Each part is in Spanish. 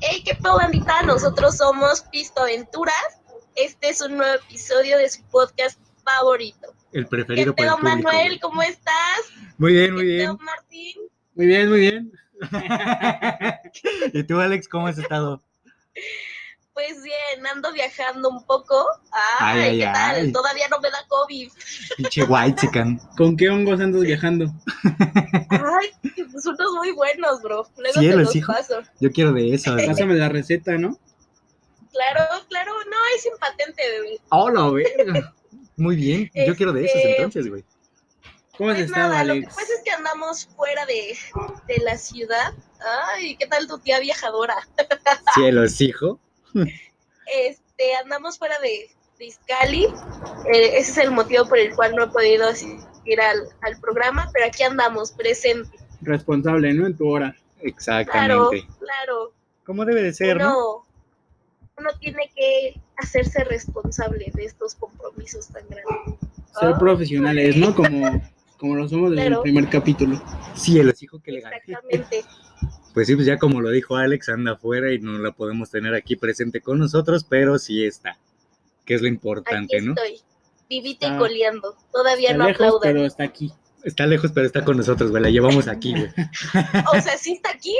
Hey, qué pedo, bandita. Nosotros somos Pisto Aventuras. Este es un nuevo episodio de su podcast favorito. El ¿Qué preferido por el público, Manuel? ¿Cómo estás? Muy bien, muy ¿Qué bien. pedo, Martín? Muy bien, muy bien. ¿Y tú, Alex, cómo has estado? Pues bien, ando viajando un poco. Ay, Ay, ay, ¿qué tal? ay. Todavía no me da COVID. Pinche white chican. ¿Con qué hongos andas viajando? Ay, pues unos muy buenos, bro. Luego Cielos, te los hijo. paso. Yo quiero de eso. güey. Pásame la receta, ¿no? Claro, claro. No, es sin patente, bebé. Hola, verga. Muy bien. Yo quiero de esos Este- entonces, güey. ¿Cómo has Pues estado, nada, lo que Alex? pasa es que andamos fuera de, de la ciudad. Ay, ¿qué tal tu tía viajadora? Cielos, hijo. Este, andamos fuera de, de Izcali. Eh, ese es el motivo por el cual no he podido asistir al, al programa, pero aquí andamos, presente. Responsable, ¿no? En tu hora. Claro, Exactamente. claro. ¿Cómo debe de ser, no? Uno, uno tiene que hacerse responsable de estos compromisos tan grandes. Ser Ah, profesionales, ¿no? Como, como lo somos desde Claro. el primer capítulo. Cielos, hijo, que legal. Exactamente. Pues sí, pues ya como lo dijo Alex, anda afuera y no la podemos tener aquí presente con nosotros, pero sí está, que es lo Aquí importante, ¿no? estoy, vivita y Está- coleando. Todavía Está no lejos, aplaudan. pero está aquí. Está lejos, pero está con nosotros, güey. La llevamos aquí, güey. O sea, sí está aquí,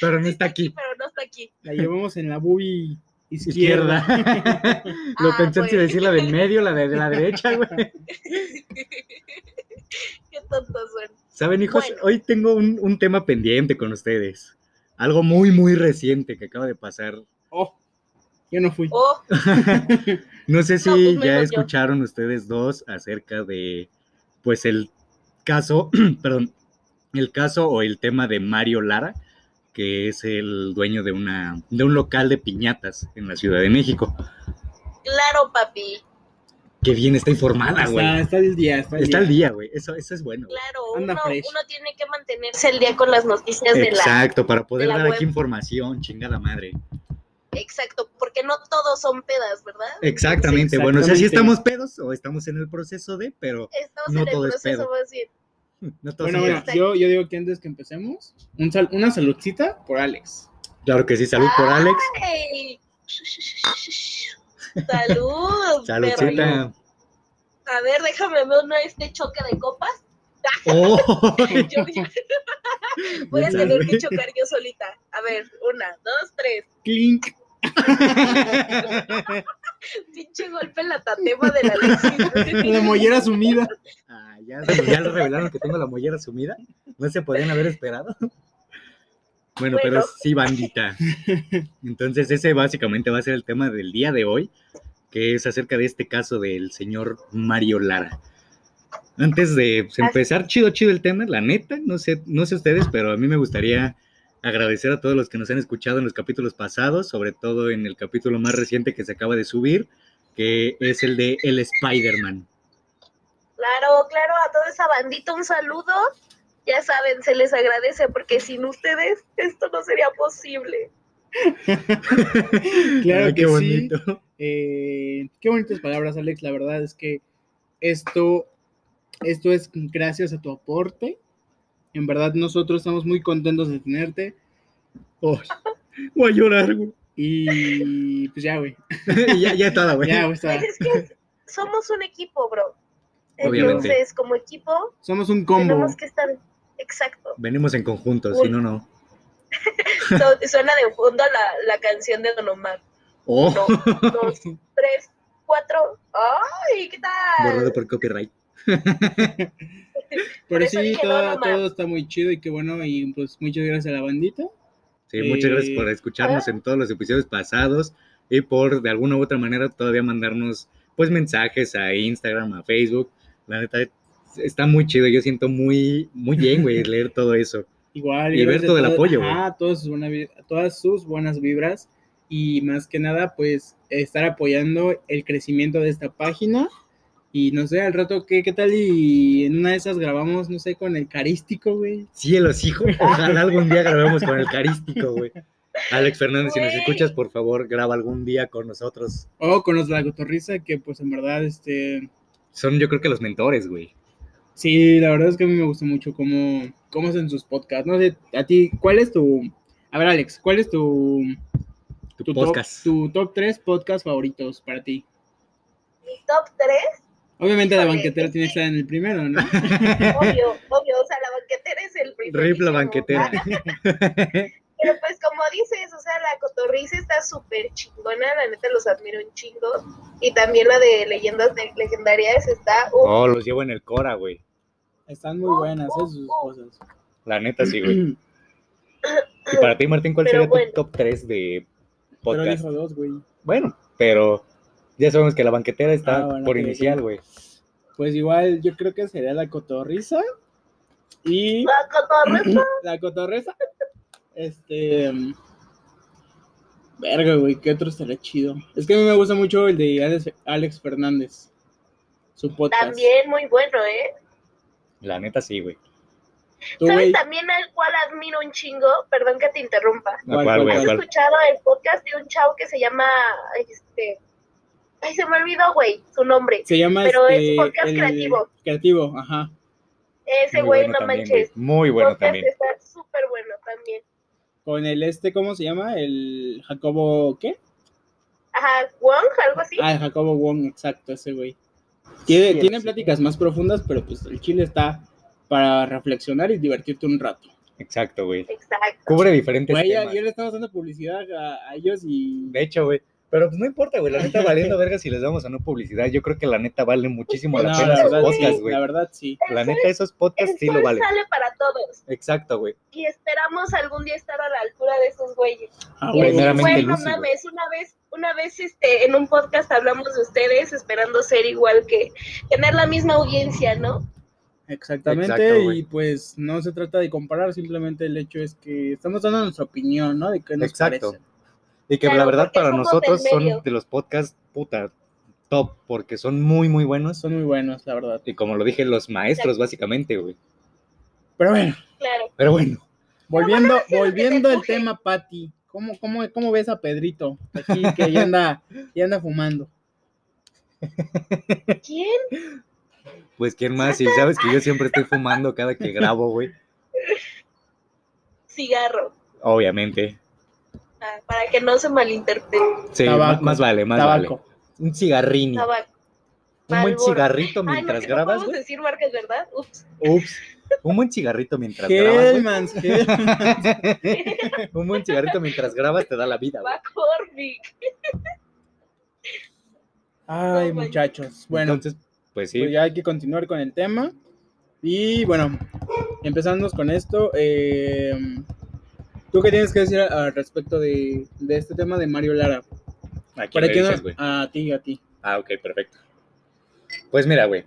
Pero no sí está aquí. pero no está aquí. La llevamos en la bubi izquierda. Izquierda. Lo Ah, pensé en si bueno. decir la del medio, la de, de la derecha, güey. Qué tontos son. Saben, hijos, Bueno. hoy tengo un, un tema pendiente con ustedes. Algo muy, muy reciente que acaba de pasar. Oh, yo no fui. Oh, No sé si No, pues ya yo. escucharon ustedes dos acerca de, pues, el caso, perdón, el caso o el tema de Mario Lara, que es el dueño de una, de un local de piñatas en la Ciudad de México. claro, papi. Qué bien está informada, Está, güey. está el día, está el Está día. al día, güey. Eso, eso es bueno. Claro, Anda uno, uno tiene que mantenerse al día con las noticias de la. Exacto, para poder dar web. aquí información, chingada madre. Exacto, porque no todos son pedas, ¿verdad? Exactamente. Bueno, o sea, estamos pedos o estamos en el proceso de, pero Estamos No en el todo es proceso pedo. más bien. no todos Bueno, bueno, yo, yo digo que antes que empecemos, un sal- una saludcita por Alex. Claro que sí, salud por Alex. Salud. Saludcita. A ver, déjame ver ¿no? este choque de copas. Oh, Yo- voy a tener que chocar yo solita. A ver, una, dos, tres. Clink. Pinche golpe en la tatema de la Alexis. La mollera sumida. Ah, ya, ya lo revelaron que tengo la mollera sumida. No se podían haber esperado. Bueno, pero sí, bandita. Entonces, ese básicamente va a ser el tema del día de hoy, que es acerca de este caso del señor Mario Lara. Antes de empezar, chido, chido el tema, la neta, no sé, no sé ustedes, pero a mí me gustaría agradecer a todos los que nos han escuchado en los capítulos pasados, sobre todo en el capítulo más reciente que se acaba de subir, que es el de El Spider-Man. Claro, claro, a toda esa bandita un saludo. Ya saben, se les agradece porque sin ustedes esto no sería posible. Claro Ay, que qué sí. bonito. Eh, qué bonitas palabras, Alex. La verdad es que esto, esto es gracias a tu aporte. En verdad, nosotros estamos muy contentos de tenerte. Oh, voy a llorar, güey. Y pues ya, güey. ya, ya estaba, güey. Ya, güey, está. Pues es que somos un equipo, bro. Obviamente. Entonces, como equipo, Somos un combo. tenemos que estar. Exacto. Venimos en conjunto, si no, no. Suena de fondo la, la canción de Don Omar. Oh, Uno, dos, tres, cuatro. ¡Ay! ¿Qué tal? borrado por copyright. Pero eso sí, dije, todo, todo está muy chido y qué bueno. Y pues muchas gracias a la bandita. Sí, muchas gracias Eh, por escucharnos en todos los episodios pasados y por de alguna u otra manera todavía mandarnos pues mensajes a Instagram, a Facebook. La neta está muy chido, yo siento muy muy bien, güey, leer todo eso. Igual. Y ver todo el apoyo, güey. Todas sus, buenas, todas sus buenas vibras. Y más que nada, pues estar apoyando el crecimiento de esta página. Y no sé, al rato, ¿qué, qué tal? Y en una de esas grabamos, no sé, con el carístico, güey. Cielos, hijo, ojalá algún día grabemos con el carístico, güey. Alex Fernández, si nos escuchas, por favor, graba algún día con nosotros. O con los de la cotorriza, que pues en verdad, este. Son yo creo que los mentores, güey. Sí, la verdad es que a mí me gusta mucho cómo, cómo hacen sus podcasts. No sé, a ti, ¿cuál es tu. A ver, Alex, ¿cuál es tu, Tu, tu, top, podcast. tu top 3 podcast favoritos para ti? Mi top 3, Obviamente la banquetera tiene que estar en el primero, ¿no? obvio, obvio, o sea, la banquetera es el primero. Rip la banquetera. Pero pues como dices, o sea, la cotorriza está súper chingona, la neta los admiro un chingo. Y también la de leyendas de- legendarias está... uh, Oh, los llevo en el Cora, güey. Están muy buenas ¿eh? sus cosas. La neta, sí, güey. Y para ti, Martín, ¿cuál Pero sería bueno. tu top 3 de Pero podcast? dijo dos, güey. Bueno, pero ya sabemos que la banquetera está Ah, bueno, por inicial, güey. Pues igual yo creo que sería la cotorriza y La cotorriza, la cotorriza. Este. Verga, güey, ¿qué otro estaría chido? Es que a mí me gusta mucho el de Alex, Alex Fernández. Su podcast. también muy bueno, ¿eh? La neta, sí, güey. ¿Sabes también al cual admiro un chingo? Perdón que te interrumpa. ¿A ¿Cuál, cuál, cuál, güey? ¿A ¿Has cuál? escuchado el podcast de un chavo que se llama, este, ay, se me olvidó, güey, su nombre. se llama pero es este, podcast el- creativo. Creativo, ajá. Ese Muy güey, bueno no también, manches. Muy bueno podcast también. está súper bueno también. Con el este, ¿cómo se llama? El Jacobo, ¿qué? Ajá, Wong, algo así. Ah, el Jacobo Wong, exacto, ese güey. Tiene, Sí, tiene sí. pláticas más profundas, pero pues el chile está para reflexionar y divertirte un rato. Exacto, güey. Exacto. Cubre diferentes Güey, temas. ya le estamos dando publicidad a, a ellos y... De hecho, güey. Pero pues no importa, güey. La neta valiendo verga si les damos o no publicidad. Yo creo que la neta vale muchísimo la No, pena la esos verdad, podcasts, güey. la verdad sí. El La sol- neta, esos podcasts el sí lo valen. sale para todos. Exacto, güey. Y esperamos algún día estar a la altura de esos güeyes. Ah, Y güey, no mames, una vez, una vez este, en un podcast hablamos de ustedes esperando ser igual que tener la misma audiencia, ¿no? Exactamente, Exacto, y pues no se trata de comparar, simplemente el hecho es que estamos dando nuestra opinión, ¿no? De qué nos Exacto. parece. Y que Claro, la verdad para nosotros son de los podcasts, puta, top, porque son muy, muy buenos. Son muy buenos, la verdad. Y como lo dije, los maestros, básicamente, güey. Pero bueno, Claro. Pero bueno, volviendo, volviendo al tema, Patti, ¿cómo, cómo, ¿cómo ves a Pedrito? Aquí que ya anda, ya anda fumando. ¿Quién? pues quién más, y sabes que yo siempre estoy fumando cada que grabo, güey. Cigarro. Obviamente. Para que no se malinterprete. Sí, Tabaco. más, más vale, más Tabaco. vale. Un cigarrini. Tabaco. Un buen cigarrito Ay, no, mientras que no grabas, podemos güey. decir marcas, ¿verdad? Ups. Ups. Un buen cigarrito mientras grabas, güey. Hellmans, Hellmans. Un buen cigarrito mientras grabas te da la vida, Corvic. Ay, No, muchachos. Bueno, Entonces, pues sí. pues ya hay que continuar con el tema. Y bueno, empezando con esto, eh, ¿tú qué tienes que decir al respecto de, de este tema de Mario Lara? ¿A quién le dices, güey? a ti, a ti. Ah, ok, perfecto. Pues mira, güey.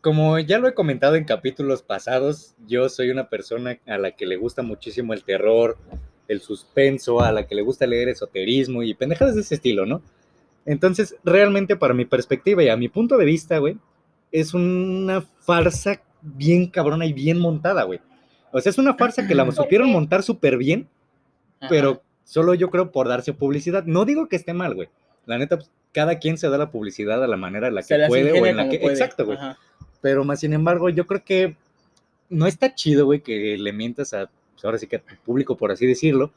Como ya lo he comentado en capítulos pasados, yo soy una persona a la que le gusta muchísimo el terror, el suspenso, a la que le gusta leer esoterismo y pendejadas de ese estilo, ¿no? Entonces, realmente para mi perspectiva y a mi punto de vista, güey, es una farsa bien cabrona y bien montada, güey. O sea, es una farsa que la ¿Por supieron montar súper bien, Ajá. pero solo yo creo por darse publicidad. No digo que esté mal, güey. La neta, pues, cada quien se da la publicidad a la manera en la Se que puede o en la que... puede. Exacto, güey. Ajá. Pero más sin embargo, yo creo que no está chido, güey, que le mientas a, pues, ahora sí que a tu público, por así decirlo,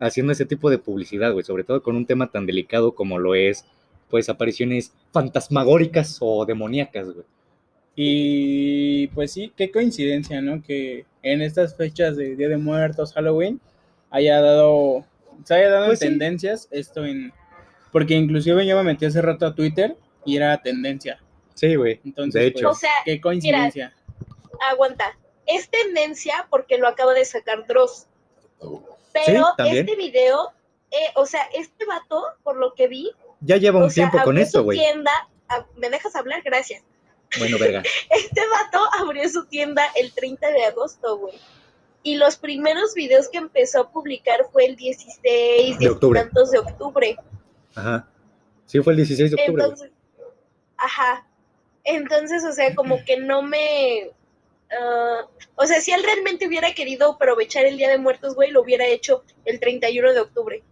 haciendo ese tipo de publicidad, güey. Sobre todo con un tema tan delicado como lo es, pues, apariciones fantasmagóricas o demoníacas, güey. Y pues sí, qué coincidencia, ¿no? Que en estas fechas de Día de Muertos, Halloween, haya dado, se haya dado Pues sí. tendencias esto en... Porque inclusive yo me metí hace rato a Twitter y era tendencia. Sí, güey. Entonces, de hecho. O sea, Qué coincidencia. aguanta. Es tendencia porque lo acaba de sacar Dross. Pero este video, eh, o sea, este vato, por lo que vi, ya lleva un sea, tiempo con esto, su güey. tienda. ah, ¿Me dejas hablar? Gracias. Bueno, verga. Este vato abrió su tienda el 30 de agosto, güey. Y los primeros videos que empezó a publicar fue el 16 De octubre. tantos de octubre. Ajá. Sí, fue el 16 de octubre. Entonces, ajá. Entonces, o sea, como que no me. ah, o sea, si él realmente hubiera querido aprovechar el Día de Muertos, güey, lo hubiera hecho el 31 de octubre.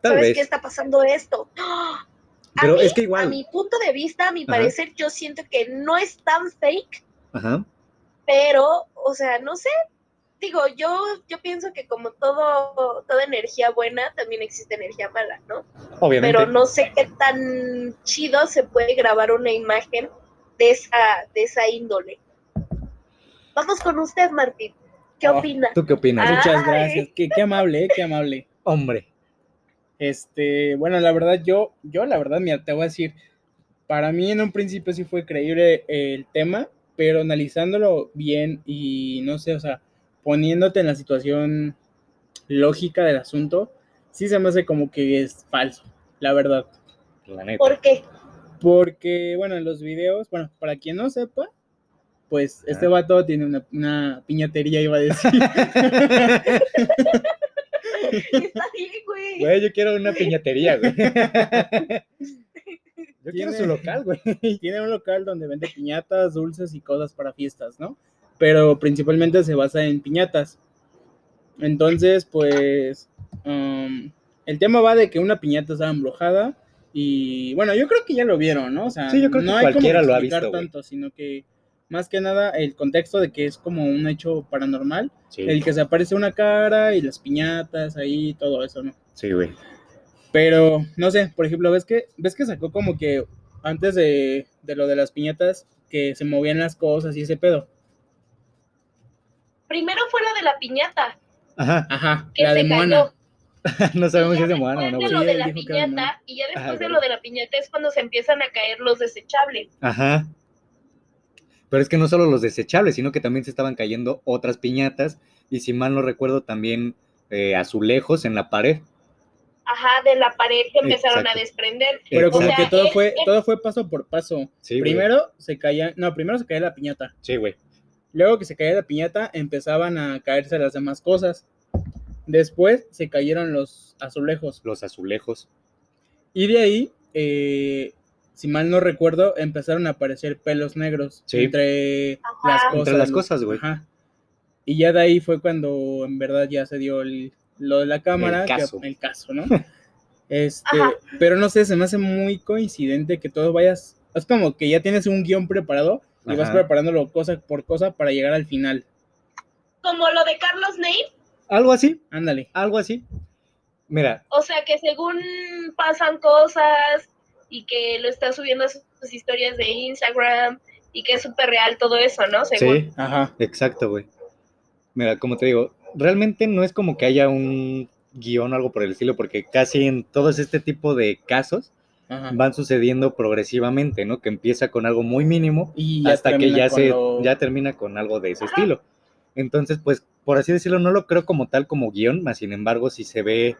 Tal ¿Sabes vez. qué está pasando esto? ¡Ah! A Pero mí, es que igual. A mi punto de vista, a mi Ajá. parecer, yo siento que no es tan fake, Ajá. pero, o sea, no sé. digo, yo, yo pienso que como todo, toda energía buena, también existe energía mala, ¿no? Obviamente. Pero no sé qué tan chido se puede grabar una imagen de esa, de esa índole. Vamos con usted, Martín. ¿Qué Oh, opina? ¿Tú qué opinas? Muchas Ay. gracias. Qué, qué amable, eh, qué amable. Hombre. Este, bueno, la verdad, yo, yo, la verdad, mira, te voy a decir, para mí en un principio sí fue creíble el tema, pero analizándolo bien y no sé, o sea, poniéndote en la situación lógica del asunto, sí se me hace como que es falso, la verdad. La neta. ¿Por qué? Porque, bueno, en los videos, bueno, para quien no sepa, pues este Ah. vato tiene una, una piñatería, iba a decir. Está bien, güey. Güey, yo quiero una piñatería, güey. Yo quiero Tiene- su local, güey. tiene un local donde vende piñatas, dulces y cosas para fiestas, ¿no? Pero principalmente se basa en piñatas. Entonces, pues, um, el tema va de que una piñata estaba embrujada y, bueno, yo creo que ya lo vieron, ¿no? O sea, Sí, yo creo no que hay como cualquiera lo ha visto, güey. tanto, sino que más que nada el contexto de que es como un hecho paranormal, Sí, el que se aparece una cara y las piñatas ahí, todo eso, ¿no? sí, güey. Pero, no sé, por ejemplo, ¿ves que, ves que sacó como que antes de, de lo de las piñatas, que se movían las cosas y ese pedo? Primero fue lo de la piñata, Ajá. Ajá, que la se de cayó. Moana. No sabemos si es de Moana o no, después de lo Sí, de la piñata, y ya después Ajá, de lo de la piñata es cuando se empiezan a caer los desechables. Ajá. Pero es que no solo los desechables, sino que también se estaban cayendo otras piñatas y si mal no recuerdo también eh, azulejos en la pared. Ajá, de la pared que empezaron Exacto. a desprender. Pero O como sea, que todo es- fue, es- todo fue paso por paso. Sí, güey. primero se caía, no, primero se caía la piñata. Sí, güey. Luego que se caía la piñata, empezaban a caerse las demás cosas. Después se cayeron los azulejos. Los azulejos. Y de ahí, eh, si mal no recuerdo, empezaron a aparecer pelos negros Sí. entre las cosas. Entre las cosas, güey. Ajá. Y ya de ahí fue cuando en verdad ya se dio el- lo de la cámara, El que- caso. el caso, ¿no? Este, Ajá. pero no sé, se me hace muy coincidente que todo vayas, es como que ya tienes un guion preparado y vas preparándolo cosa por cosa para llegar al final. Como lo de Carlos Ney, Algo así, Ándale. algo así. Mira, o sea que según pasan cosas y que lo está subiendo a sus sus historias de Instagram y que es súper real todo eso, ¿no? Según. sí, Ajá. exacto, güey. Mira, como te digo, realmente no es como que haya un guion o algo por el estilo, porque casi en todos este tipo de casos Ajá. van sucediendo progresivamente, ¿no? Que empieza con algo muy mínimo Y ya hasta que ya se lo- ya termina con algo de ese Ajá. estilo. Entonces, pues, por así decirlo, no lo creo como tal como guion, más sin embargo, si se ve,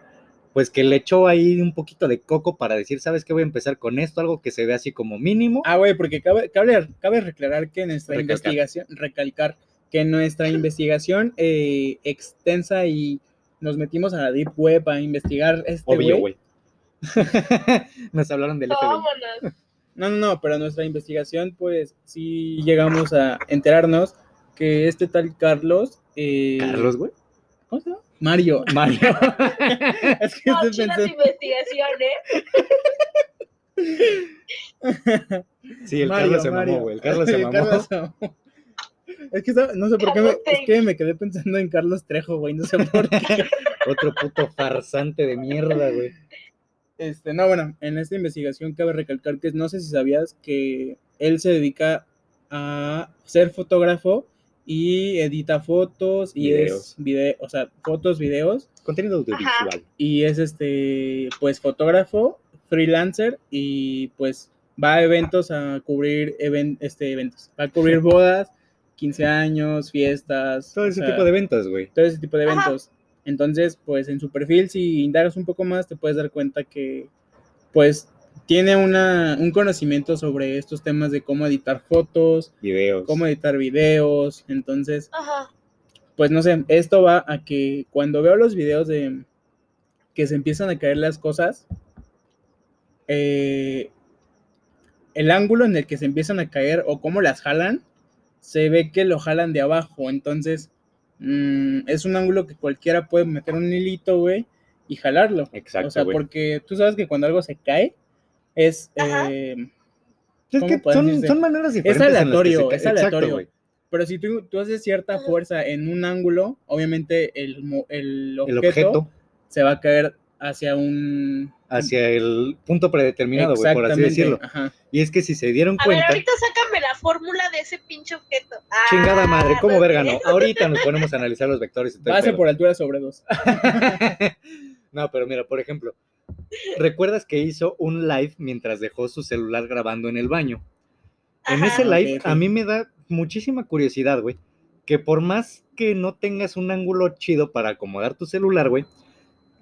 pues que le echó ahí un poquito de coco para decir, ¿sabes qué? Voy a empezar con esto, algo que se ve así como mínimo. Ah, güey, porque cabe, cabe, cabe reclarar que nuestra Recalcar. investigación, recalcar que nuestra investigación eh, extensa y nos metimos a la Deep Web a investigar este Obvio, güey. Nos hablaron del FBI. No, no, no, pero nuestra investigación, pues sí llegamos a enterarnos que este tal Carlos. eh, Carlos, güey. ¿Cómo se llama? Mario. Mario. No, es que estoy chidas pensando. investigaciones. Sí, el Mario, Carlos se Mario. mamó, güey. El Carlos se mamó. Carlos se mamó. Es que no sé por qué me, es que me quedé pensando en Carlos Trejo, güey, no sé por qué. Otro puto farsante de mierda, güey. Este, no, bueno, en esta investigación cabe recalcar que no sé si sabías que él se dedica a ser fotógrafo y edita fotos y Videos. es video, o sea, fotos, videos Contenido audiovisual. y es este, pues fotógrafo, freelancer y pues va a eventos a cubrir even- este, eventos, va a cubrir bodas, 15 años, fiestas, Todo o ese sea, tipo de eventos, güey. todo ese tipo de Ajá. eventos. Entonces, pues en su perfil, si indagas un poco más, te puedes dar cuenta que, pues, tiene una, un conocimiento sobre estos temas de cómo editar fotos, Videos. cómo editar videos. Entonces, Ajá. pues no sé, esto va a que cuando veo los videos de que se empiezan a caer las cosas, eh, el ángulo en el que se empiezan a caer o cómo las jalan, se ve que lo jalan de abajo. Entonces, mm, es un ángulo que cualquiera puede meter un hilito, güey, y jalarlo. Exacto, o sea, porque tú sabes que cuando algo se cae, es... Eh, Es ¿cómo que son, maneras diferentes. en las que se aleatorio, es Exacto, aleatorio. güey. pero si tú, tú haces cierta fuerza en un ángulo, obviamente el, el El objeto, se va a caer hacia un... hacia el punto predeterminado, güey, por así Exactamente, decirlo. ajá. Y es que si se dieron A ver, cuenta, ahorita sácame la fórmula de ese pinche objeto. Ah, chingada madre, ¿cómo verga no? Ahorita nos ponemos a analizar los vectores y todo Base por altura sobre dos. no, pero mira, por ejemplo, ¿recuerdas que hizo un live mientras dejó su celular grabando en el baño? En Ajá. ese live a mí me da muchísima curiosidad, güey, que por más que no tengas un ángulo chido para acomodar tu celular, güey,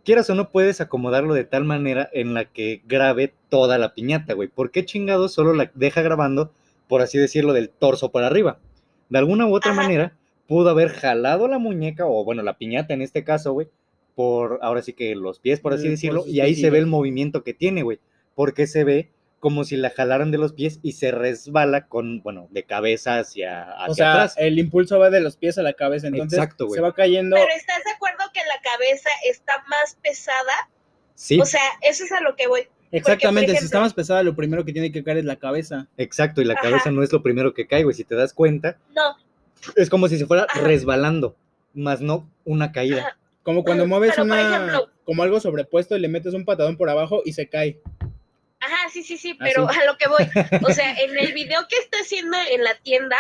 quieras o no puedes acomodarlo de tal manera en la que grabe toda la piñata, güey. ¿Por qué chingado solo la deja grabando, por así decirlo, del torso para arriba? De alguna u otra Ajá. manera pudo haber jalado la muñeca, o bueno, la piñata en este caso, güey, por ahora sí que los pies, por así Eh, decirlo, y ahí se ve el movimiento que tiene, güey, porque se ve como si la jalaran de los pies y se resbala con, bueno, de cabeza hacia, hacia O sea, atrás. el impulso va de los pies a la cabeza, entonces Exacto, güey. se va cayendo. Pero ¿estás de acuerdo que la cabeza está más pesada? Sí, O sea, eso es a lo que voy. Exactamente, si ejemplo- está más pesada, lo primero que tiene que caer es la cabeza. exacto, y la Ajá. cabeza no es lo primero que cae, güey, si te das cuenta, No, es como si se fuera Ajá. resbalando, más no una caída. Ajá. Como cuando mueves Pero, una, ejemplo- como algo sobrepuesto y le metes un patadón por abajo y se cae. Ajá, sí, sí, sí, pero Así. a lo que voy. O sea, en el video que está haciendo en la tienda,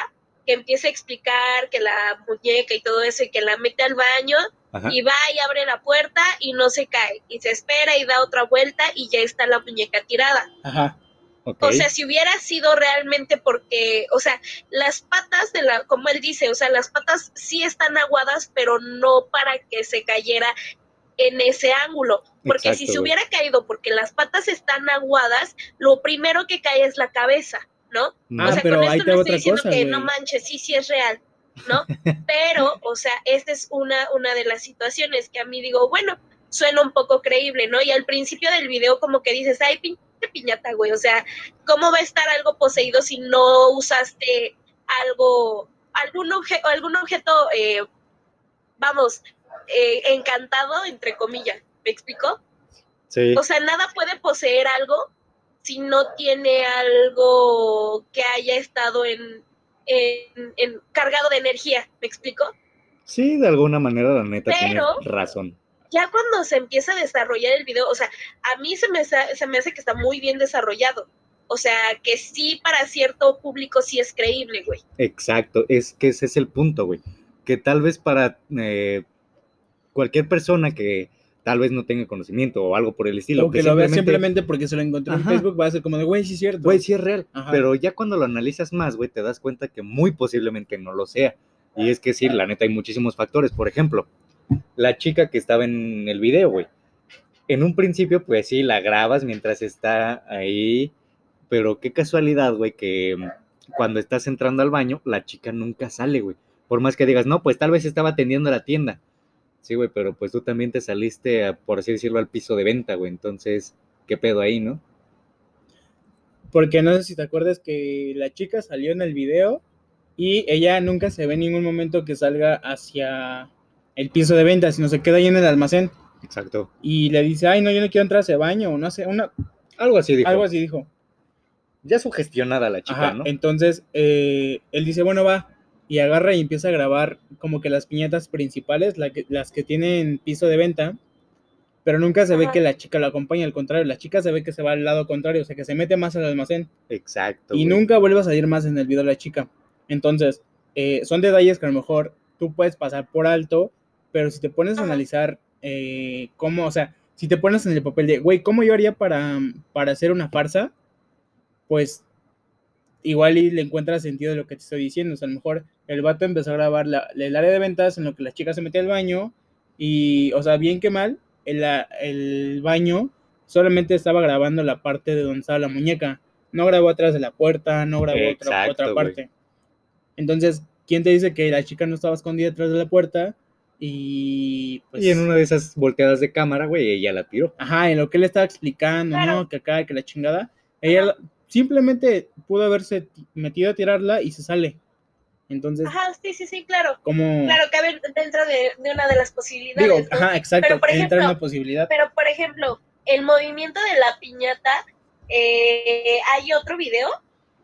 que empieza a explicar que la muñeca y todo eso, y que la mete al baño, Ajá. y va y abre la puerta y no se cae, y se espera y da otra vuelta y ya está la muñeca tirada. Ajá. O sea, si hubiera sido realmente porque, o sea, las patas de la, como él dice, o sea, las patas sí están aguadas, pero no para que se cayera en ese ángulo. Porque si se hubiera caído porque las patas están aguadas, lo primero que cae es la cabeza, ¿no? Ah, o sea, pero con esto no estoy diciendo cosa, que no manches, sí, sí es real, ¿no? Pero, o sea, esta es una, una de las situaciones que a mí digo, bueno, suena un poco creíble, ¿no? Y al principio del video como que dices, ay, pinche piñata, güey, o sea, ¿cómo va a estar algo poseído si no usaste algo, algún, obje- algún objeto, eh, vamos, eh, encantado, entre comillas, ¿me explico? sí. O sea, nada puede poseer algo si no tiene algo que haya estado en, en- en- cargado de energía, ¿me explico? Sí, de alguna manera la neta tiene Pero- razón. Ya cuando se empieza a desarrollar el video, o sea, a mí se me, se me hace que está muy bien desarrollado. O sea, que sí para cierto público sí es creíble, güey. Exacto, es que ese es el punto, güey. Que tal vez para eh, cualquier persona que tal vez no tenga conocimiento o algo por el estilo, o que lo vea simplemente porque se lo encontró en. Facebook, va a ser como de, güey, sí es cierto. Güey, sí es real, Ajá. pero ya cuando lo analizas más, güey, te das cuenta que muy posiblemente no lo sea. Y es que sí, la neta hay muchísimos factores. Por ejemplo, la chica que estaba en el video, güey. En un principio, pues sí, la grabas mientras está ahí, pero qué casualidad, güey, que mm, cuando estás entrando al baño, la chica nunca sale, güey. Por más que digas, no, pues tal vez estaba atendiendo la tienda. Sí, güey, pero pues tú también te saliste, a, por así decirlo, al piso de venta, güey. Entonces, ¿qué pedo ahí, no? Porque no sé si te acuerdas que la chica salió en el video y ella nunca se ve en ningún momento que salga hacia el piso de venta, sino se queda ahí en el almacén Exacto. y le dice, ay, no, yo no quiero entrar a ese baño, o no sé, una, Algo así dijo. algo así dijo. Ya sugestionada la chica, Ajá, ¿no? entonces eh, él dice, bueno, va, y agarra y empieza a grabar como que las piñatas principales, la que- las que tienen piso de venta, pero nunca se ve que la chica lo acompaña, al contrario, la chica se ve que se va al lado contrario, o sea, que se mete más al almacén Exacto. y güey. nunca vuelve a salir más en el video la chica. Entonces, eh, son detalles que a lo mejor tú puedes pasar por alto, pero si te pones a analizar eh, cómo, o sea, si te pones en el papel de, güey, ¿cómo yo haría para, para hacer una farsa? Pues igual y le encuentras sentido de lo que te estoy diciendo. O sea, a lo mejor el vato empezó a grabar la- el área de ventas en lo que la chica se metía al baño y, o sea, bien que mal, el, la- el baño solamente estaba grabando la parte de donde estaba la muñeca. No grabó atrás de la puerta, no grabó otra, Exacto, otra parte. Entonces, ¿quién te dice que la chica no estaba escondida detrás de la puerta? Y pues... Y en una de esas volteadas de cámara, güey, ella la tiró. Ajá, en lo que él estaba explicando, Claro. ¿no? Que acá, que la chingada. Ella la- simplemente pudo haberse ti- metido a tirarla y se sale. Entonces, Ajá, sí, sí, sí, claro. como... Claro, cabe dentro de, de una de las posibilidades. digo, ¿no? ajá, exacto, Pero, por entra ejemplo, una posibilidad. Pero, por ejemplo, el movimiento de la piñata, eh, hay otro video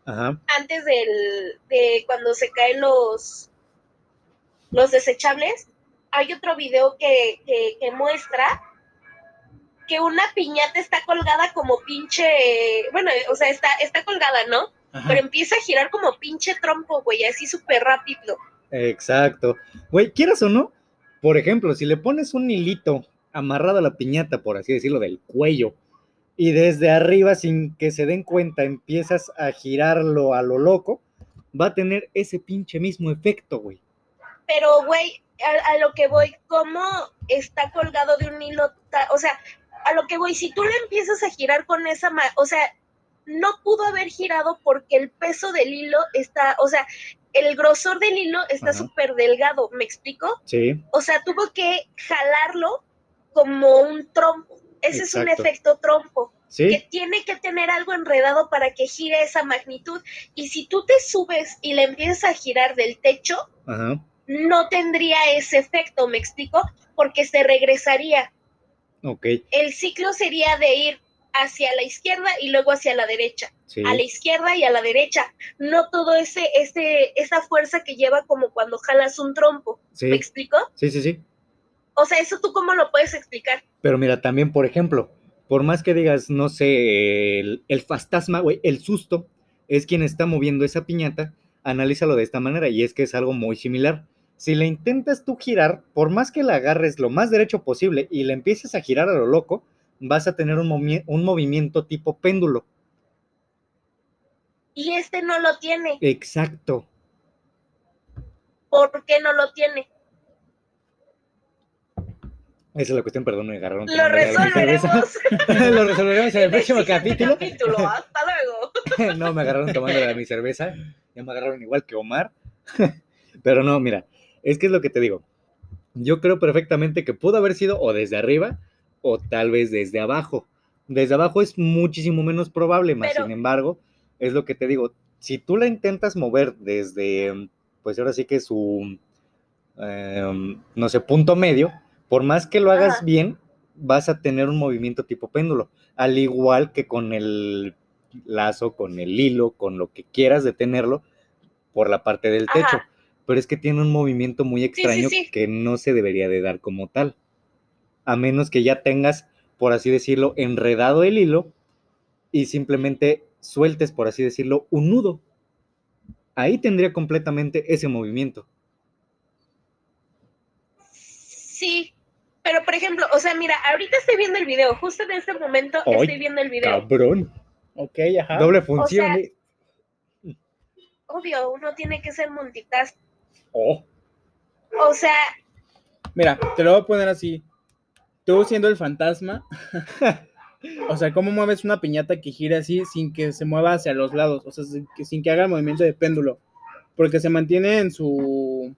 Ajá. antes del, de cuando se caen los, los desechables, hay otro video que, que, que muestra que una piñata está colgada como pinche, bueno, o sea, está, está colgada, ¿no? Ajá. Pero empieza a girar como pinche trompo, güey, así súper rápido. Exacto. Güey, quieras o no, por ejemplo, si le pones un hilito amarrado a la piñata, por así decirlo, del cuello, y desde arriba, sin que se den cuenta, empiezas a girarlo a lo loco, va a tener ese pinche mismo efecto, güey. Pero, güey, a, a lo que voy, ¿cómo está colgado de un hilo? ta- O sea, a lo que voy, si tú le empiezas a girar con esa, o sea, no pudo haber girado porque el peso del hilo está, o sea, el grosor del hilo está súper delgado, ¿me explico? Sí, O sea, tuvo que jalarlo como un trompo. Ese es un efecto trompo, que sí, tiene que tener algo enredado para que gire esa magnitud. Y si tú te subes y le empiezas a girar del techo, ajá, no tendría ese efecto, ¿me explico? Porque se regresaría. ok, El ciclo sería de ir hacia la izquierda y luego hacia la derecha, sí, a la izquierda y a la derecha, no todo ese, ese, esa fuerza que lleva como cuando jalas un trompo, ¿me sí, explico? sí, sí, sí. O sea, eso tú cómo lo puedes explicar. Pero mira, también, por ejemplo, por más que digas, no sé, el, el fantasma, güey, el susto, es quien está moviendo esa piñata, analízalo de esta manera, y es que es algo muy similar. Si le intentas tú girar, por más que la agarres lo más derecho posible y le empieces a girar a lo loco, vas a tener un, movi- un movimiento tipo péndulo. Y este no lo tiene. Exacto. ¿Por qué no lo tiene? Esa es la cuestión, perdón, me agarraron. Lo la resolveremos lo resolveremos en el próximo capítulo. capítulo. Hasta luego. no, me agarraron tomando de mi cerveza. Ya me agarraron igual que Omar. Pero no, mira, es que es lo que te digo. Yo creo perfectamente que pudo haber sido o desde arriba o tal vez desde abajo. Desde abajo es muchísimo menos probable, más Pero- sin embargo, es lo que te digo. Si tú la intentas mover desde, pues ahora sí que su, em, no sé, punto medio, por más que lo hagas Ajá. bien, vas a tener un movimiento tipo péndulo, al igual que con el lazo, con el hilo, con lo que quieras detenerlo por la parte del techo. Ajá. Pero es que tiene un movimiento muy sí, extraño sí. que no se debería de dar como tal. A menos que ya tengas, por así decirlo, enredado el hilo y simplemente sueltes, por así decirlo, un nudo. Ahí tendría completamente ese movimiento. Sí, pero por ejemplo, o sea, mira, ahorita estoy viendo el video, justo en este momento Ay, estoy viendo el video. Cabrón. Ok, ajá. Doble función. sea, ¿eh? Obvio, uno tiene que ser multitask. Oh. O sea, Mira, te lo voy a poner así. Tú siendo el fantasma, o sea, ¿cómo mueves una piñata que gira así sin que se mueva hacia los lados? O sea, sin que, sin que haga el movimiento de péndulo. Porque se mantiene en su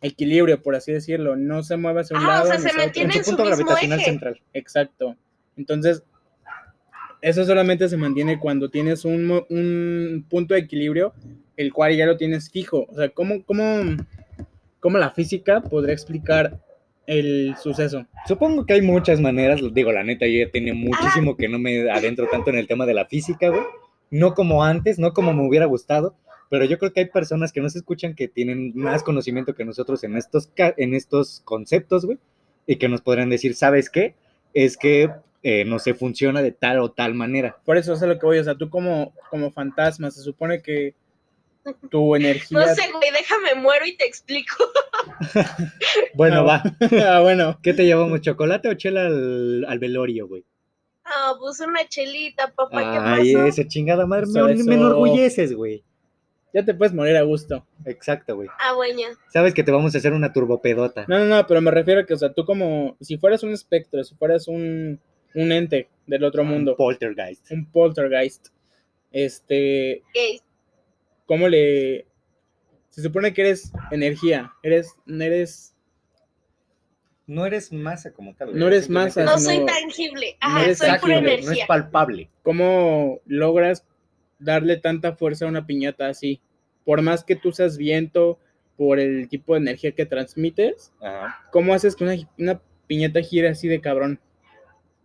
equilibrio, por así decirlo. No se mueve hacia un o lado. sea, ni se mantiene En en su punto mismo gravitacional eje. central. Exacto. Entonces, eso solamente se mantiene cuando tienes un punto de equilibrio, el cual ya lo tienes fijo. O sea, ¿cómo, cómo, cómo la física podría explicar el suceso? Supongo que hay muchas maneras, digo, la neta, yo ya tiene muchísimo que no me adentro tanto en el tema de la física, güey. No como antes, no como me hubiera gustado, pero yo creo que hay personas que nos escuchan que tienen más conocimiento que nosotros en estos, en estos conceptos, güey, y que nos podrán decir, ¿sabes qué? Es que, eh, no se funciona de tal o tal manera. Por eso es a lo que voy. O sea, tú como, como fantasma, se supone que tu energía... no sé, güey, déjame muero y te explico. Bueno, Ah, va. ah, bueno. ¿Qué te llevamos, chocolate o chela al, al velorio, güey? Ah, pues una chelita, papá, ¿qué Ay, pasó? esa chingada madre, Eso, me, enorgulleces, güey. Ya te puedes morir a gusto. Exacto, güey. Ah, bueno. Sabes que te vamos a hacer una turbopedota. No, no, no, pero me refiero a que, o sea, tú como, si fueras un espectro, si fueras un, un ente del otro mundo, Poltergeist. un poltergeist, este, Ok. ¿Cómo le... Se supone que eres energía, eres, no eres, No eres masa como tal. No eres masa, No soy tangible. Ajá, eres soy pura tangible, no energía. es palpable. ¿cómo logras darle tanta fuerza a una piñata así? Por más que tú seas viento, por el tipo de energía que transmites, Ajá. ¿cómo haces que una, una piñata gire así de cabrón?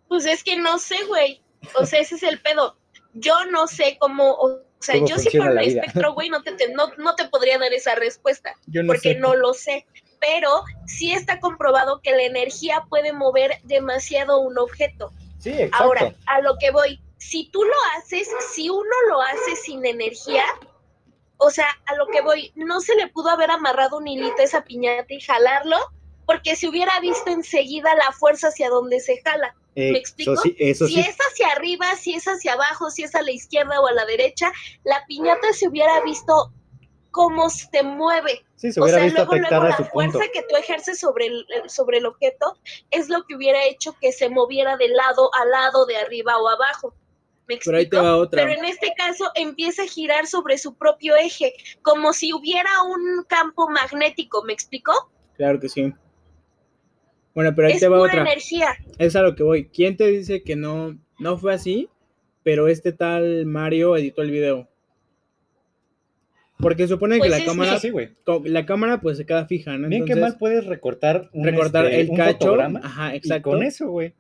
Pues es que no sé, güey. O sea, ese es el pedo. Yo no sé cómo, o sea, ¿Cómo yo si fuera un espectro, güey, no te, te- no, no te podría dar esa respuesta, Yo no porque sé. no lo sé. Pero sí está comprobado que la energía puede mover demasiado un objeto. Sí, exacto. Ahora, a lo que voy, si tú lo haces, si uno lo hace sin energía, o sea, a lo que voy, no se le pudo haber amarrado un hilito a esa piñata y jalarlo, porque se hubiera visto enseguida la fuerza hacia donde se jala. Eh, ¿me explico? Eso sí, eso si sí. es hacia arriba, si es hacia abajo, si es a la izquierda o a la derecha, la piñata se hubiera visto cómo se mueve. Sí, se O hubiera sea, visto luego, luego la punto. fuerza que tú ejerces sobre el, el- sobre el objeto es lo que hubiera hecho que se moviera de lado a lado, de arriba o abajo. ¿Me Pero ahí te explico? va otra. Pero en este caso empieza a girar sobre su propio eje, como si hubiera un campo magnético, ¿me explico? Claro que sí. Bueno, pero ahí es te va pura otra. energía. Es a lo que voy. ¿Quién te dice que no, no fue así? Pero este tal Mario editó el video. Porque supone Pues que la es cámara, Eso sí, güey. co- la cámara pues se queda fija, ¿no? Bien que mal puedes recortar un, recortar este, el un cacho. fotograma Ajá, y exacto. con eso, güey.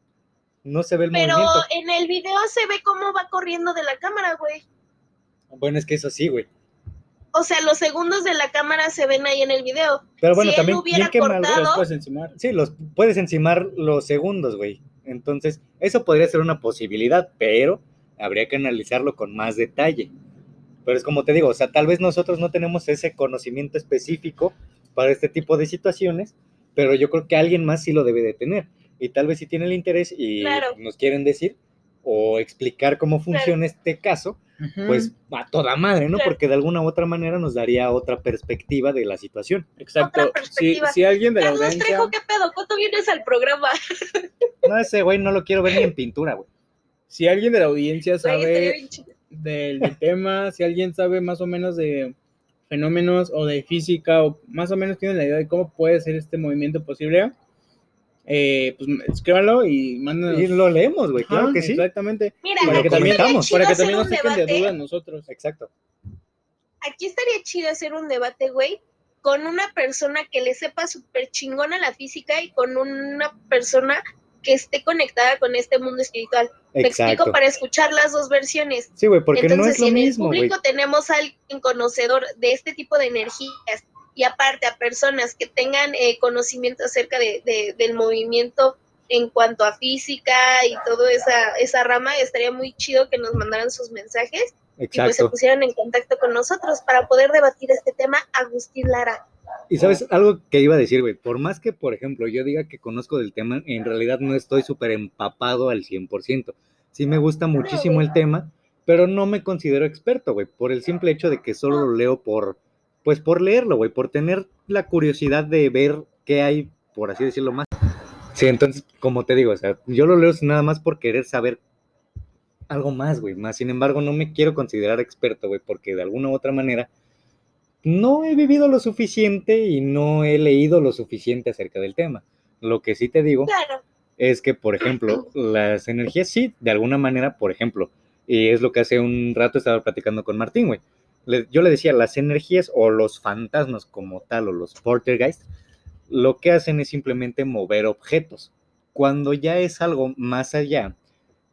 No se ve el Pero movimiento. en el video se ve cómo va corriendo de la cámara, güey. Bueno, es que eso sí, güey. O sea, los segundos de la cámara se ven ahí en el video. Pero bueno, Si él también hubiera bien cortado- Los puedes encimar. Sí, los puedes encimar los segundos, güey. Entonces, eso podría ser una posibilidad, pero habría que analizarlo con más detalle. Pero es como te digo, o sea, tal vez nosotros no tenemos ese conocimiento específico para este tipo de situaciones, pero yo creo que alguien más sí lo debe de tener. Y tal vez si tiene el interés y Claro. nos quieren decir o explicar cómo funciona este caso, Pues a toda madre, ¿no? Porque de alguna u otra manera nos daría otra perspectiva de la situación. exacto. otra Si, alguien de la Carlos audiencia, Trejo, ¿qué pedo? ¿Cuánto vienes al programa? No, ese güey no lo quiero ver ni en pintura, güey. si alguien de la audiencia sabe del, del tema, si alguien sabe más o menos de fenómenos o de física o más o menos tiene la idea de cómo puede ser este movimiento posible, eh, pues escríbanlo y mándanos. Y lo leemos, güey, claro que sí. Exactamente. Mira, Para que también, para que también nos saquen de debate. duda nosotros. Exacto. Aquí estaría chido hacer un debate, güey, con una persona que le sepa súper chingona la física y con una persona que esté conectada con este mundo espiritual. Me explico Exacto. para escuchar las dos versiones. Sí, güey, porque no Entonces, es lo si en mismo, el güey. público tenemos a alguien conocedor de este tipo de energías y aparte a personas que tengan eh, conocimiento acerca de, de- del movimiento en cuanto a física y toda esa, esa rama, estaría muy chido que nos mandaran sus mensajes y pues se pusieran en contacto con nosotros para poder debatir este tema. Agustín Lara. Y sabes, algo que iba a decir, güey, por más que, por ejemplo, yo diga que conozco del tema, en realidad no estoy súper empapado al 100%. Sí me gusta muchísimo el tema, pero no me considero experto, güey, por el simple hecho de que solo lo leo por, pues por leerlo, güey, por tener la curiosidad de ver qué hay, por así decirlo, más. Sí, entonces, como te digo, o sea, yo lo leo nada más por querer saber algo más, güey, más. Sin embargo, no me quiero considerar experto, güey, porque de alguna u otra manera no he vivido lo suficiente y no he leído lo suficiente acerca del tema. Lo que sí te digo Claro, es que, por ejemplo, las energías sí, de alguna manera, por ejemplo, y es lo que hace un rato estaba platicando con Martín, güey. Le- yo le decía, las energías o los fantasmas como tal, o los poltergeist, lo que hacen es simplemente mover objetos. Cuando ya es algo más allá,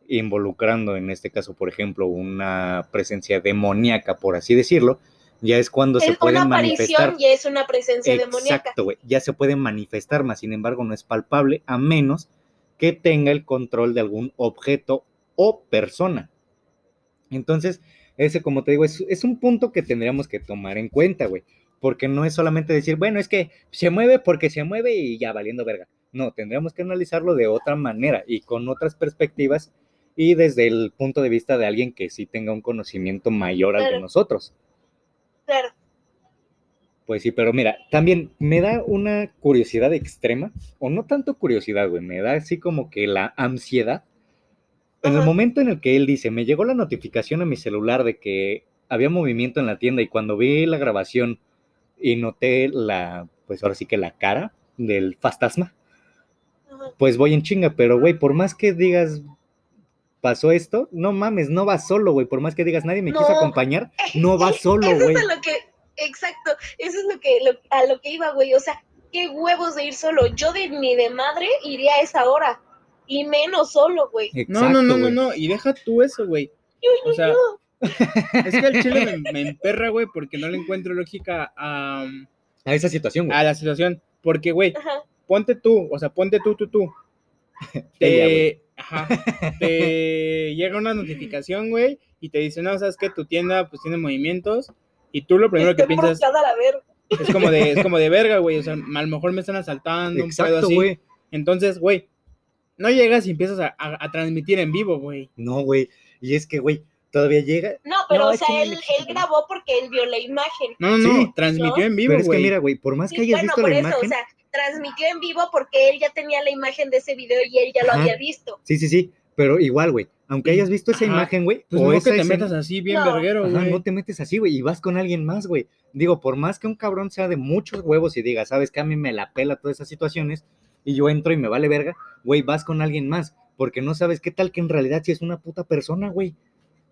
involucrando en este caso, por ejemplo, una presencia demoníaca, por así decirlo, ya es cuando se es una pueden aparición manifestar. y es una presencia demoníaca. Exacto. Ya se puede manifestar, más sin embargo no es palpable a menos que tenga el control de algún objeto o persona. Entonces, ese, como te digo, es, es un punto que tendríamos que tomar en cuenta, güey. Porque no es solamente decir, bueno, es que se mueve porque se mueve y ya valiendo verga. No, tendríamos que analizarlo de otra manera y con otras perspectivas y desde el punto de vista de alguien que sí tenga un conocimiento mayor al de nosotros. Claro. Pues sí, pero mira, también me da una curiosidad extrema, o no tanto curiosidad, güey, me da así como que la ansiedad. En el momento en el que él dice, me llegó la notificación a mi celular de que había movimiento en la tienda y cuando vi la grabación y noté la, pues ahora sí que la cara del fantasma, pues voy en chinga, pero güey, por más que digas, pasó esto, no mames, no va solo, güey, por más que digas, nadie me quiso acompañar, no va solo, Eso güey. es a lo que, exacto, eso es lo que, lo- a lo que iba, güey. O sea, qué huevos de ir solo. Yo de ni de madre iría a esa hora. Y menos solo, güey. No, no, no, no, no. Y deja tú eso, güey. Yo, O yo, sea, yo. Es que el chile me, me emperra, güey, porque no le encuentro lógica a, A esa situación, güey. a la situación. Porque, güey, ponte tú, o sea, ponte tú, tú, tú. Ella, Te, ajá, te llega una notificación, güey, y te dice, no, sabes que tu tienda pues tiene movimientos, y tú lo primero que piensas embrujada la verga. es como de, es como de verga, güey, o sea, a lo mejor me están asaltando, un pedo así. Entonces, güey, no llegas y empiezas a, a- a transmitir en vivo, güey. No, güey. Y es que, güey, todavía llega. No, pero No, o sea, él, grabó porque él vio la imagen. No, no, no, Sí. transmitió en vivo, Pero es que güey. mira, güey, por más que hayas bueno, visto por la eso, imagen. o sea, transmitió en vivo porque él ya tenía la imagen de ese video y él ya lo Ajá. había visto. Sí, sí, sí. Pero igual, güey. Aunque hayas visto esa Ajá. imagen, güey. pues o no esa que te escena- metas así bien No. verguero, Ajá, güey. no te metes así, güey, y vas con alguien más, güey. Digo, por más que un cabrón sea de muchos huevos y diga, sabes que a mí me la pela todas esas situaciones, y yo entro y me vale verga, güey, vas con alguien más, porque no sabes qué tal que en realidad si es una puta persona, güey.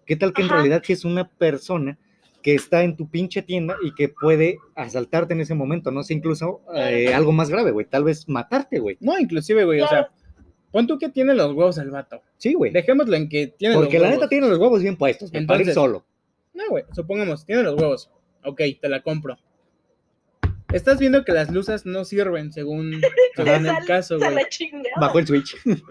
¿Qué tal que en realidad si es una persona que está en tu pinche tienda y que puede asaltarte en ese momento? No sé, incluso eh, algo más grave, güey, tal vez matarte, güey. No, inclusive, güey, o sea, pon tú que tiene los huevos el vato. Sí, güey. Dejémoslo en que tiene Porque los la huevos. neta tiene los huevos bien puestos, güey, para ir Entonces, solo. No, güey, supongamos, tiene los huevos. Ok, te la compro. Estás viendo que las luces no sirven según, según el caso, güey. Bajo el switch.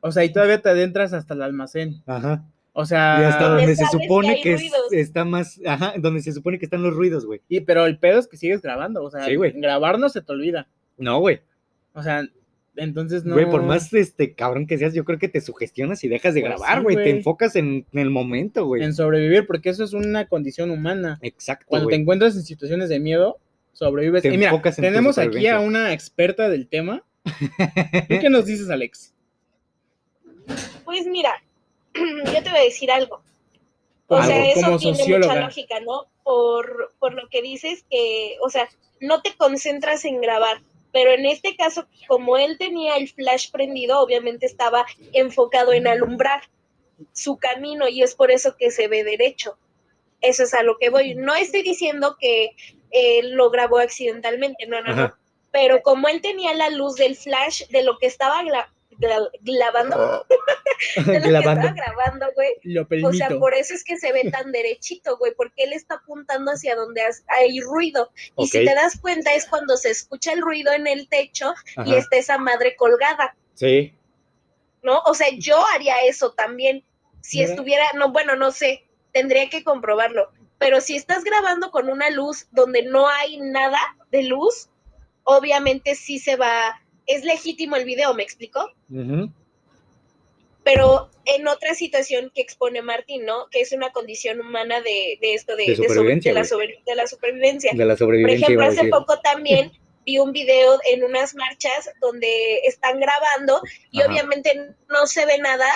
O sea, y todavía te adentras hasta el almacén. Ajá. O sea, Y hasta donde se que supone que, es- está más, ajá, donde se supone que están los ruidos, güey. y- pero el pedo es que sigues grabando. O sea, Sí, güey. grabar no se te olvida. No, güey. O sea, entonces no. Güey, por más este cabrón que seas, yo creo que te sugestionas y dejas de Pues grabar, sí, güey. Te enfocas en, en el momento, güey. En sobrevivir, porque eso es una condición humana. Exacto, Cuando te encuentras en situaciones de miedo, sobrevives. Te y mira, tenemos aquí a una experta del tema. ¿Tú qué nos dices, Alex? Pues mira, yo te voy a decir algo. O sea, eso como tiene socióloga. mucha lógica, ¿no? Por, por lo que dices que, o sea, no te concentras en grabar, pero en este caso, como él tenía el flash prendido, obviamente estaba enfocado en alumbrar su camino y es por eso que se ve derecho. Eso es a lo que voy. No estoy diciendo que eh, lo grabó accidentalmente, no, no, Ajá. no. Pero como él tenía la luz del flash de lo que estaba gla- grabando, de lo que Grabando. estaba grabando, güey, o sea, por eso es que se ve tan derechito, güey, porque él está apuntando hacia donde hay ruido. Y si te das cuenta es cuando se escucha el ruido en el techo y está esa madre colgada, Sí. ¿no? O sea, yo haría eso también. Si Mira. estuviera, no, bueno, no sé, tendría que comprobarlo. Pero si estás grabando con una luz donde no hay nada de luz, obviamente sí se va, es legítimo el video, ¿me explico? Pero en otra situación que expone Martín, ¿no? Que es una condición humana de, de esto de, De de sobre- supervivencia, de la, güey. sobre- de la supervivencia. De la Por ejemplo, hace poco también vi un video en unas marchas donde están grabando y Ajá. obviamente no se ve nada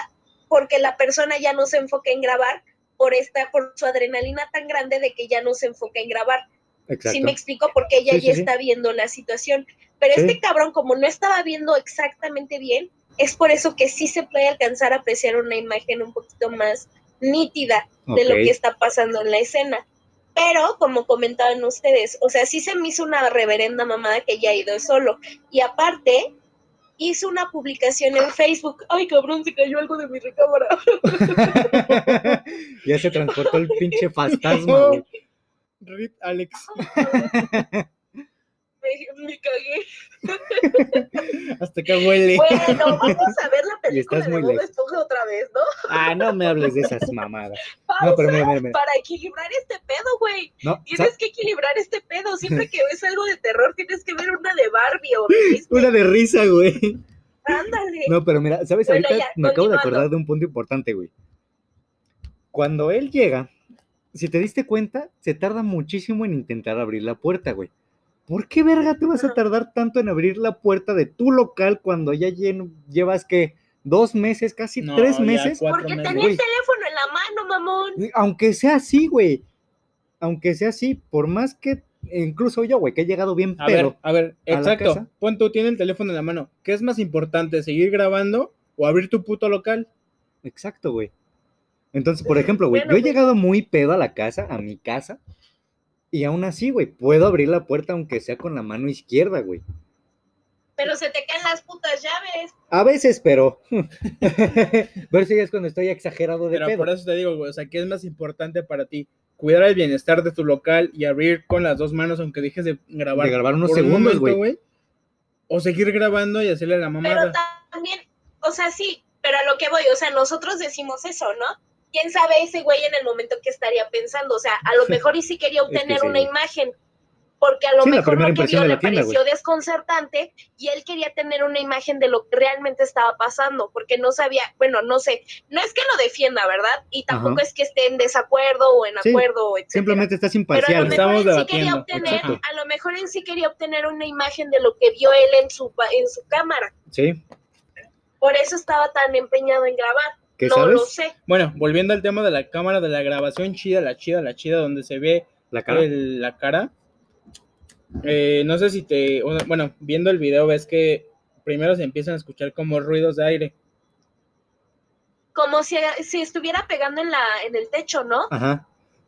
porque la persona ya no se enfoca en grabar por esta por su adrenalina tan grande de que ya no se enfoca en grabar. Exacto. Sí me explico porque ella Sí, ya sí. está viendo la situación. Pero este cabrón, como no estaba viendo exactamente bien, es por eso que sí se puede alcanzar a apreciar una imagen un poquito más nítida de lo que está pasando en la escena. Pero, como comentaban ustedes, o sea, sí se me hizo una reverenda mamada que ya ha ido solo. Y aparte, hizo una publicación en Facebook. Ay, cabrón, se cayó algo de mi recámara. ya se transportó el pinche fantasma. Rit Alex. Me, me cagué. Hasta acá huele. Bueno, vamos a ver la película estás de muy Bob. Esponja otra vez, ¿no? Ah, no me hables de esas mamadas. Pausa No, pero mira, mira, mira. para equilibrar este pedo, güey. No, Tienes que equilibrar este pedo. Siempre que ves algo de terror, tienes que ver una de Barbie o de una de risa, güey. Ándale. No, pero mira, ¿sabes? Bueno, Ahorita ya, me acabo de acordar de un punto importante, güey. Cuando él llega, si te diste cuenta, se tarda muchísimo en intentar abrir la puerta, güey. ¿Por qué verga te vas a tardar tanto en abrir la puerta de tu local cuando ya llen- llevas que dos meses, casi No, tres meses? Porque meses. tenía güey. el teléfono en la mano, mamón. Aunque sea así, güey. Aunque sea así, por más que, incluso yo, güey, que he llegado bien A pero ver, a ver, a exacto. Pon tú, tiene el teléfono en la mano. ¿Qué es más importante, seguir grabando o abrir tu puto local? Exacto, güey. Entonces, por ejemplo, güey, Bueno, yo he pues- llegado muy pedo a la casa, a mi casa, y aún así, güey, puedo abrir la puerta aunque sea con la mano izquierda, güey. Pero se te caen las putas llaves. A veces, pero. Ver si es cuando estoy exagerado de Pero pedo. por eso te digo, güey, o sea, ¿qué es más importante para ti? Cuidar el bienestar de tu local y abrir con las dos manos, aunque dejes de grabar. De grabar unos por un segundos, güey. O seguir grabando y hacerle la Pero mamada. también, o sea, sí, pero a lo que voy, o sea, nosotros decimos eso, ¿no? ¿Quién sabe ese güey en el momento que estaría pensando? O sea, a lo mejor y sí quería que obtener sí, una imagen, porque a lo Sí, mejor lo que vio le tienda, pareció desconcertante y él quería tener una imagen de lo que realmente estaba pasando, porque no sabía, bueno, no sé, no es que lo defienda, ¿verdad? Y tampoco Ajá. es que esté en desacuerdo o en Sí, acuerdo, etc. Simplemente estás Pero a imparcial. lo mejor Estamos él sí quería obtener, exacto. a lo mejor él sí quería obtener una imagen de lo que vio él en su pa- en su cámara. Sí. Por eso estaba tan empeñado en grabar. ¿Qué no sabes? lo sé. Bueno, volviendo al tema de la cámara, de la grabación chida, la chida, la chida, donde se ve La cara. el- la cara. Eh, no sé si te. Bueno, viendo el video ves que primero se empiezan a escuchar como ruidos de aire. Como si, si estuviera pegando en, la, en el techo, ¿no? Ajá.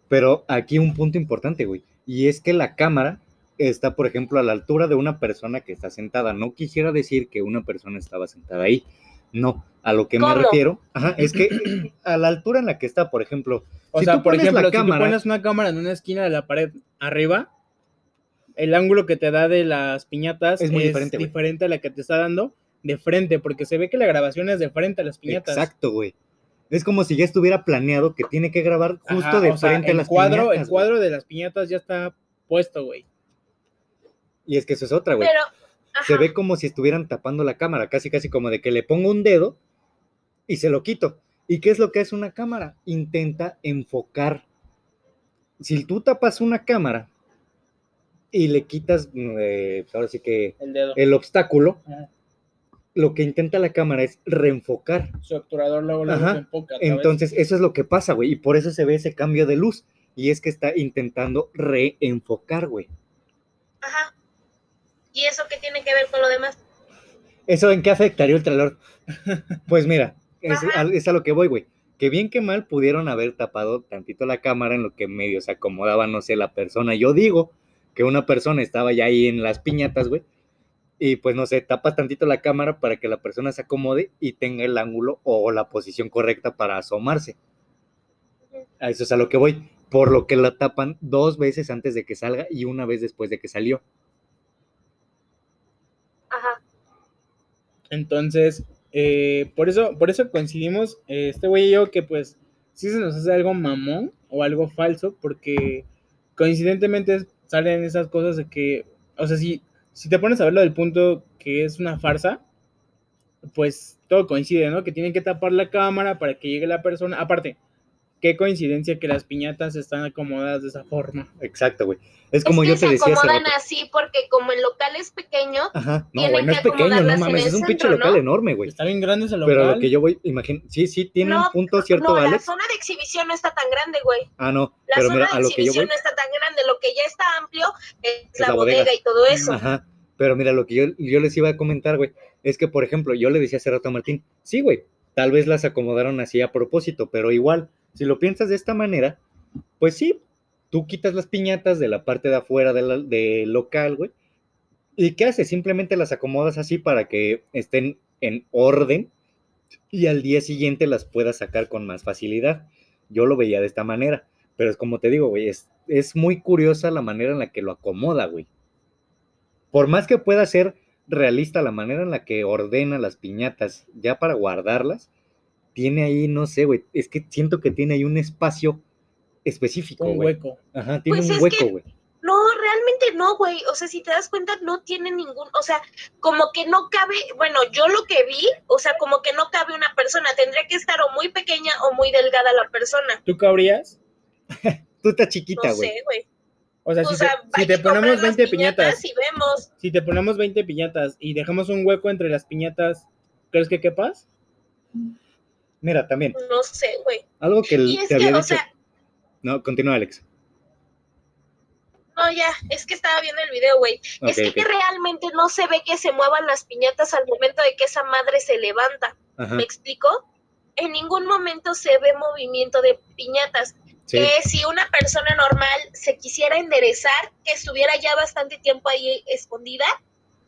Pero aquí un punto importante, güey. Y es que la cámara está, por ejemplo, a la altura de una persona que está sentada. No quisiera decir que una persona estaba sentada ahí. No. A lo que me refiero, ajá, es que a la altura en la que está, por ejemplo, O Si sea, tú por pones la ejemplo, si cámara- tú pones una cámara en una esquina de la pared arriba, el ángulo que te da de las piñatas Es muy diferente, a la que te está dando de frente, porque se ve que la grabación es de frente a las piñatas. exacto, güey. Es como si ya estuviera planeado que tiene que grabar justo Ajá, de o sea, frente a el las cuadro, piñatas. El cuadro de las piñatas ya está puesto, güey. güey. Y es que eso es otra, güey. Pero, se ve como si estuvieran tapando la cámara, casi casi como de que le pongo un dedo y se lo quito. ¿Y qué es lo que hace una cámara? Intenta enfocar. Si tú tapas una cámara y le quitas, eh, ahora sí que El dedo. el obstáculo, Ajá. lo que intenta la cámara es reenfocar. Su obturador luego, se enfoca. vez. Entonces, eso es lo que pasa, güey. Y por eso se ve ese cambio de luz. Y es que está intentando reenfocar, güey. ajá. ¿Y eso qué tiene que ver con lo demás? ¿Eso en qué afectaría Ultralord? Pues mira, es, es a lo que voy, güey. Que bien que mal pudieron haber tapado tantito la cámara en lo que medio se acomodaba, no sé, la persona. Yo digo que una persona estaba ya ahí en las piñatas, güey. Y pues no sé, tapas tantito la cámara para que la persona se acomode y tenga el ángulo o la posición correcta para asomarse. A eso es a lo que voy. Por lo que la tapan dos veces antes de que salga y una vez después de que salió. Ajá. Entonces, eh, por eso, por eso coincidimos, eh, este güey y yo, que pues sí se nos hace algo mamón o algo falso, porque coincidentemente salen esas cosas de que, o sea, si, si te pones a verlo del punto que es una farsa, pues todo coincide, ¿no? Que tienen que tapar la cámara para que llegue la persona. Aparte, qué coincidencia que las piñatas están acomodadas de esa forma. Exacto, güey. Es Es como que yo te se decía hace acomodan así porque como el local es pequeño, Ajá, no, güey, no es pequeño, no mames, es un pinche local ¿no? enorme, güey. Está bien grande ese local. Pero lo que yo voy, imagino, sí, sí, tiene No, un punto cierto, no, la zona de exhibición no está tan grande, güey. Ah, no, La pero zona mira, de a lo que yo exhibición voy, no está tan grande. Lo que ya está amplio es, Es la, la bodega. bodega. y todo eso. ajá, pero mira, lo que yo, yo les iba a comentar, güey, es que, por ejemplo, yo le decía hace rato a Martín, sí, güey, tal vez las acomodaron así a propósito, pero igual, si lo piensas de esta manera, pues sí, tú quitas las piñatas de la parte de afuera del, local, güey, ¿y qué haces? Simplemente las acomodas así para que estén en orden y al día siguiente las puedas sacar con más facilidad. Yo lo veía de esta manera, pero es como te digo, güey, es, es muy curiosa la manera en la que lo acomoda, güey. Por más que pueda ser realista la manera en la que ordena las piñatas ya para guardarlas, tiene ahí, no sé, güey, es que siento que tiene ahí un espacio específico, un güey. hueco. Ajá, tiene Pues un es hueco, que- güey. No, realmente no, güey. O sea, si te das cuenta, no tiene ningún, o sea, como que no cabe, bueno, yo lo que vi, o sea, como que no cabe una persona. Tendría que estar o muy pequeña o muy delgada la persona. ¿Tú cabrías? Tú estás chiquita, No güey. sé, güey. O sea, O si, sea, te, si ponemos las 20 piñatas, y vemos. si te ponemos 20 piñatas y dejamos un hueco entre las piñatas, ¿crees que quepas? Mira, también, No sé, güey. algo que Y te es que, había o sea, No, continúa, Alex. no, ya, es que estaba viendo el video, güey. Es que realmente no se ve que se muevan las piñatas al momento de que esa madre se levanta. Ajá, ¿Me explico? En ningún momento se ve movimiento de piñatas. sí. Que si una persona normal se quisiera enderezar, que estuviera ya bastante tiempo ahí escondida,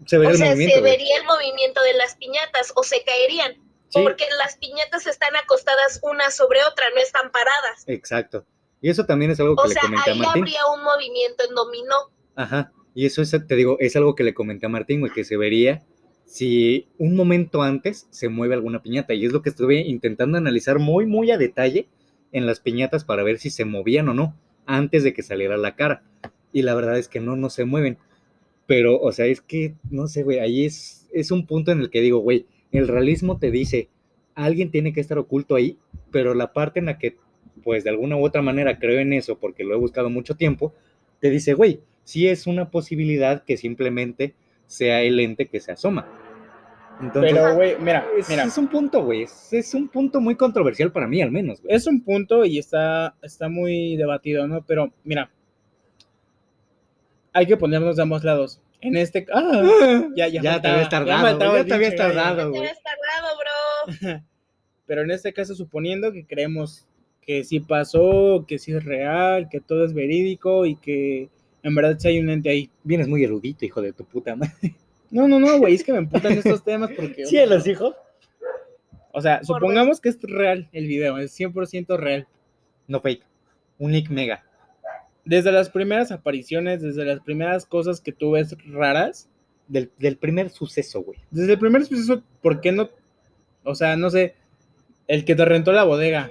Se vería O el sea, movimiento, se vería el movimiento de las piñatas o se caerían. Sí, Porque las piñatas están acostadas una sobre otra, no están paradas. exacto. Y eso también es algo que O le sea, comenté a ahí Martín. habría un movimiento en dominó. Ajá. Y eso es, te digo, es algo que le comenté a Martín, güey, que se vería si un momento antes se mueve alguna piñata. Y es lo que estuve intentando analizar muy, muy a detalle en las piñatas para ver si se movían o no antes de que saliera la cara. Y la verdad es que no, no se mueven. Pero, o sea, es que, no sé, güey, ahí es, es un punto en el que digo, güey, el realismo te dice, alguien tiene que estar oculto ahí, pero la parte en la que, pues de alguna u otra manera creo en eso, porque lo he buscado mucho tiempo, te dice, güey, sí es una posibilidad que simplemente sea el ente que se asoma. Entonces, Pero, güey, mira, es, mira, es un punto, güey, es, es un punto muy controversial para mí, al menos, es un punto y está, está muy debatido, ¿no? Pero, mira, hay que ponernos de ambos lados. En este... ¡Ah! Ya, ya, Ya te habías tardado, faltaba ya te habías pinche gallo. tardado. Te güey. ves tardado, bro. Pero en este caso, suponiendo que creemos que sí pasó, que sí es real, que todo es verídico y que en verdad sí hay un ente ahí. Vienes muy erudito, hijo de tu puta madre. No, no, no, güey, es que me emputan estos temas porque... Cielos, hijo. O sea, supongamos que es real el video, es 100% real. No fake. Un nick mega. Desde las primeras apariciones, desde las primeras cosas que tú ves raras, Del, del primer suceso, güey. desde el primer suceso, ¿por qué no? O sea, no sé, el que te rentó la bodega.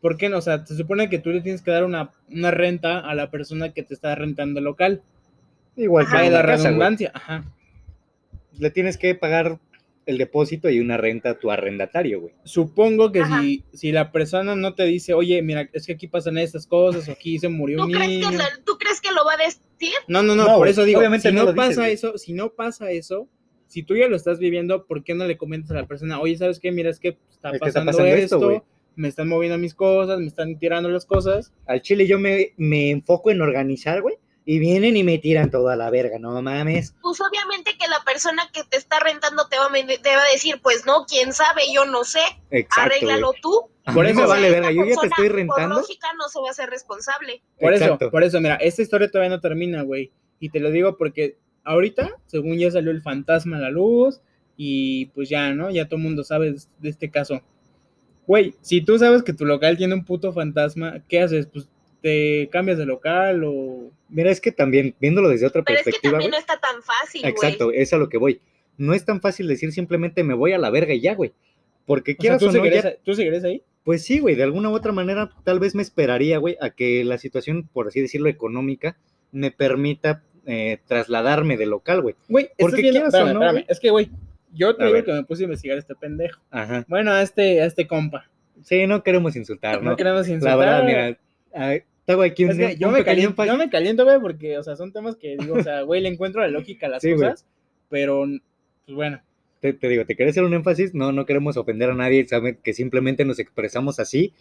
¿Por qué no? O sea, se supone que tú le tienes que dar una, una renta a la persona que te está rentando el local. Igual que Ajá. En la la casa, güey. redundancia. Ajá. Le tienes que pagar el depósito y una renta a tu arrendatario, güey. Supongo que Ajá. si, si la persona no te dice, oye, mira, es que aquí pasan estas cosas, o aquí se murió ¿Tú un crees, niño. que la- ¿Tú crees que lo va a decir? No, no, no, No, por güey, eso digo, obviamente si no no, lo dices, pasa eso, si no pasa eso, si tú ya lo estás viviendo, ¿por qué no le comentas a la persona, oye, ¿sabes qué? Mira, es que está, Es que está pasando, esto, esto, güey". me están moviendo mis cosas, me están tirando las cosas. Al chile yo me, me enfoco en organizar, güey. Y vienen y me tiran toda la verga, no mames. Pues obviamente que la persona que te está rentando te va, te va a decir, pues no, quién sabe, yo no sé, Exacto. arréglalo güey. tú. Por eso- me O sea, vale verga. Yo ya te estoy Por rentando. lógica no se va a hacer responsable. Por Exacto. eso, por eso, mira, esta historia todavía no termina, güey. Y te lo digo porque ahorita, según ya salió el fantasma a la luz, y pues ya, ¿no? Ya todo el mundo sabe de- de este caso. Güey, si tú sabes que tu local tiene un puto fantasma, ¿qué haces? Pues te cambias de local o... Mira, es que también, viéndolo desde otra Pero es que perspectiva, también no está tan fácil, güey. Exacto, es a lo que voy. No es tan fácil decir simplemente me voy a la verga y ya, güey. Porque O sea, quieras ¿tú, o no, ya- ¿Tú seguirías ahí? pues sí, güey, de alguna u otra manera tal vez me esperaría, güey, a que la situación, por así decirlo, económica, me permita eh, trasladarme de local, güey. Güey, ¿estás Porque viendo? quieras o Espérame, no, espérame. güey. Es que, güey, yo te A digo ver. que me puse a investigar a este pendejo. Ajá. Bueno, a este, a este compa. Sí, no queremos insultar, No ¿no? queremos La insultar. verdad, mira, tengo aquí un, Es que yo, un me caliento, yo me caliento, güey, porque, o sea, son temas que digo, o sea, güey, le encuentro la lógica a las Sí, cosas, pero, pues bueno. te, te digo, te quería hacer un énfasis, no, no queremos ofender a nadie, saben que simplemente nos expresamos así,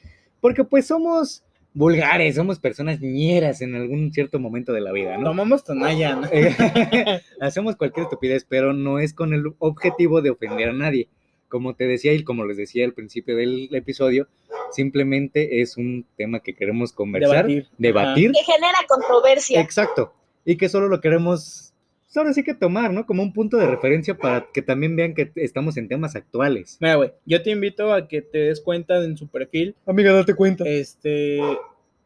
porque pues somos vulgares, somos personas ñeras en algún cierto momento de la vida, ¿no? Tomamos tonalla, ¿no? Eh, Hacemos cualquier estupidez, pero no es con el objetivo de ofender a nadie. Como te decía y como les decía al principio del episodio, simplemente es un tema que queremos conversar, Debatir. debatir, Que genera controversia. exacto, y que solo lo queremos, pues, ahora sí que tomar, ¿no? Como un punto de referencia para que también vean que estamos en temas actuales. Mira, güey, yo te invito a que te des cuenta en su perfil, Amiga, date cuenta. este,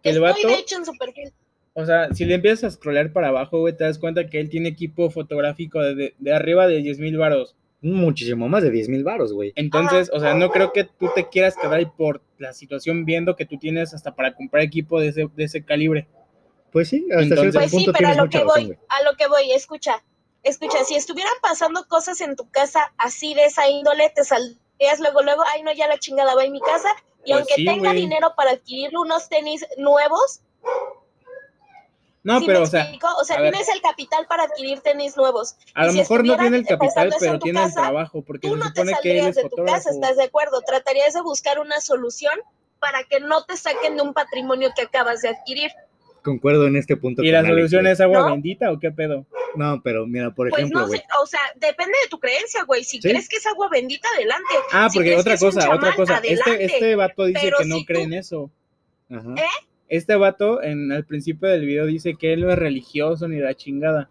que el Estoy vato, de hecho en su perfil. o sea, si le empiezas a scrollear para abajo, güey, te das cuenta que él tiene equipo fotográfico de, de- de arriba de 10 mil varos. Muchísimo más de 10 mil varos, güey. Entonces, o sea, no creo que tú te quieras quedar ahí por la situación viendo que tú tienes hasta para comprar equipo de ese, de ese calibre. Pues sí, hasta Entonces- cierto Pues sí, pero a lo que razón, voy, a lo que voy, escucha, escucha, si estuvieran pasando cosas en tu casa así de esa índole, te saldrías luego, luego, ay no, ya la chingada va en mi casa, y Pues aunque sí, tenga dinero para adquirir unos tenis nuevos, No, ¿sí pero, me o sea, o sea, ver. tienes el capital para adqurir tenis nuevos. a y lo si mejor no tiene el capital, pero tiene el trabajo, porque Tú se no te supone que saldrías es de tu casa. ¿estás de acuerdo? Tratarías de buscar una solución para que no te saquen de un patrimonio que acabas de adquirir. Concuerdo en este punto. ¿Y la Alex, solución es agua ¿No? bendita o qué pedo? No, pero mira, por Pues ejemplo, no o sea, depende de tu creencia, güey. Si Sí. crees que es agua bendita, adelante. Ah, porque otra que cosa, otra cosa. Este, este vato dice Pero que no si cree tú- en eso. Ajá. ¿Eh? Este vato, en al principio del video, dice que él no es religioso ni la chingada.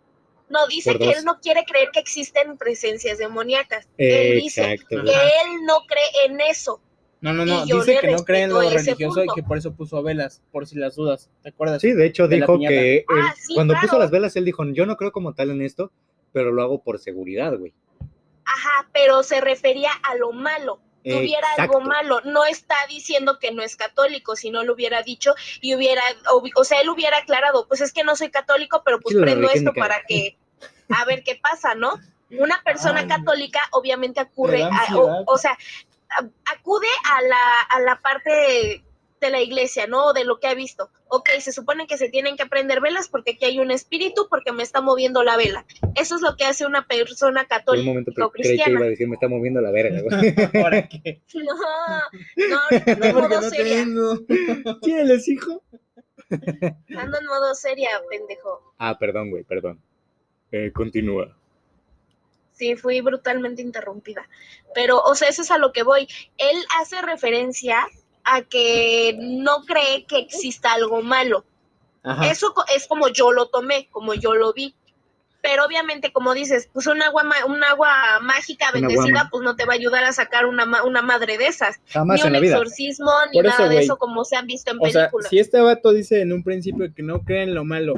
No, dice que él no quiere creer que existen presencias demoníacas. él dice Exacto. que él no cree en eso. No, no, no, dice que no cree en lo religioso y que por eso puso velas, por si las dudas, ¿te acuerdas? Sí, de hecho de dijo que él- Ah, sí, cuando claro. puso las velas, él dijo, yo no creo como tal en esto, pero lo hago por seguridad, güey. Ajá, pero se refería a lo malo. Tuviera algo malo, no está diciendo que no es católico, si no lo hubiera dicho y hubiera, o, o sea, él hubiera aclarado, pues es que no soy católico, pero pues Sí, prendo esto para que, a ver qué pasa, ¿no? Una persona Ay, católica obviamente da a- o, o sea, acude a la, a la parte de la iglesia, ¿no? O de lo que ha visto. Ok, se supone que se tienen que prender velas porque aquí hay un espíritu porque me está moviendo la vela. Eso es lo que hace una persona Por un católica momento o creí que cristiana. iba a decir, me está moviendo la verga. ¿Para qué? No, no, ahorita en Porque modo no seria. tengo. ¿Quién les hijo? Ando en modo seria, pendejo. Ah, perdón, güey, perdón. Eh, continúa. Sí, fui brutalmente interrumpida. Pero, o sea, eso es a lo que voy. Él hace referencia a que no cree que exista algo malo. Ajá. Eso es como yo lo tomé, como yo lo vi. Pero obviamente, como dices, pues un agua, un agua mágica bendecida, pues no te va a ayudar a sacar una, ma- una madre de esas. Jamás ni en un la vida. exorcismo, ni Por nada eso, de eso como se han visto en O sea, películas. si este vato dice en un principio que no cree en lo malo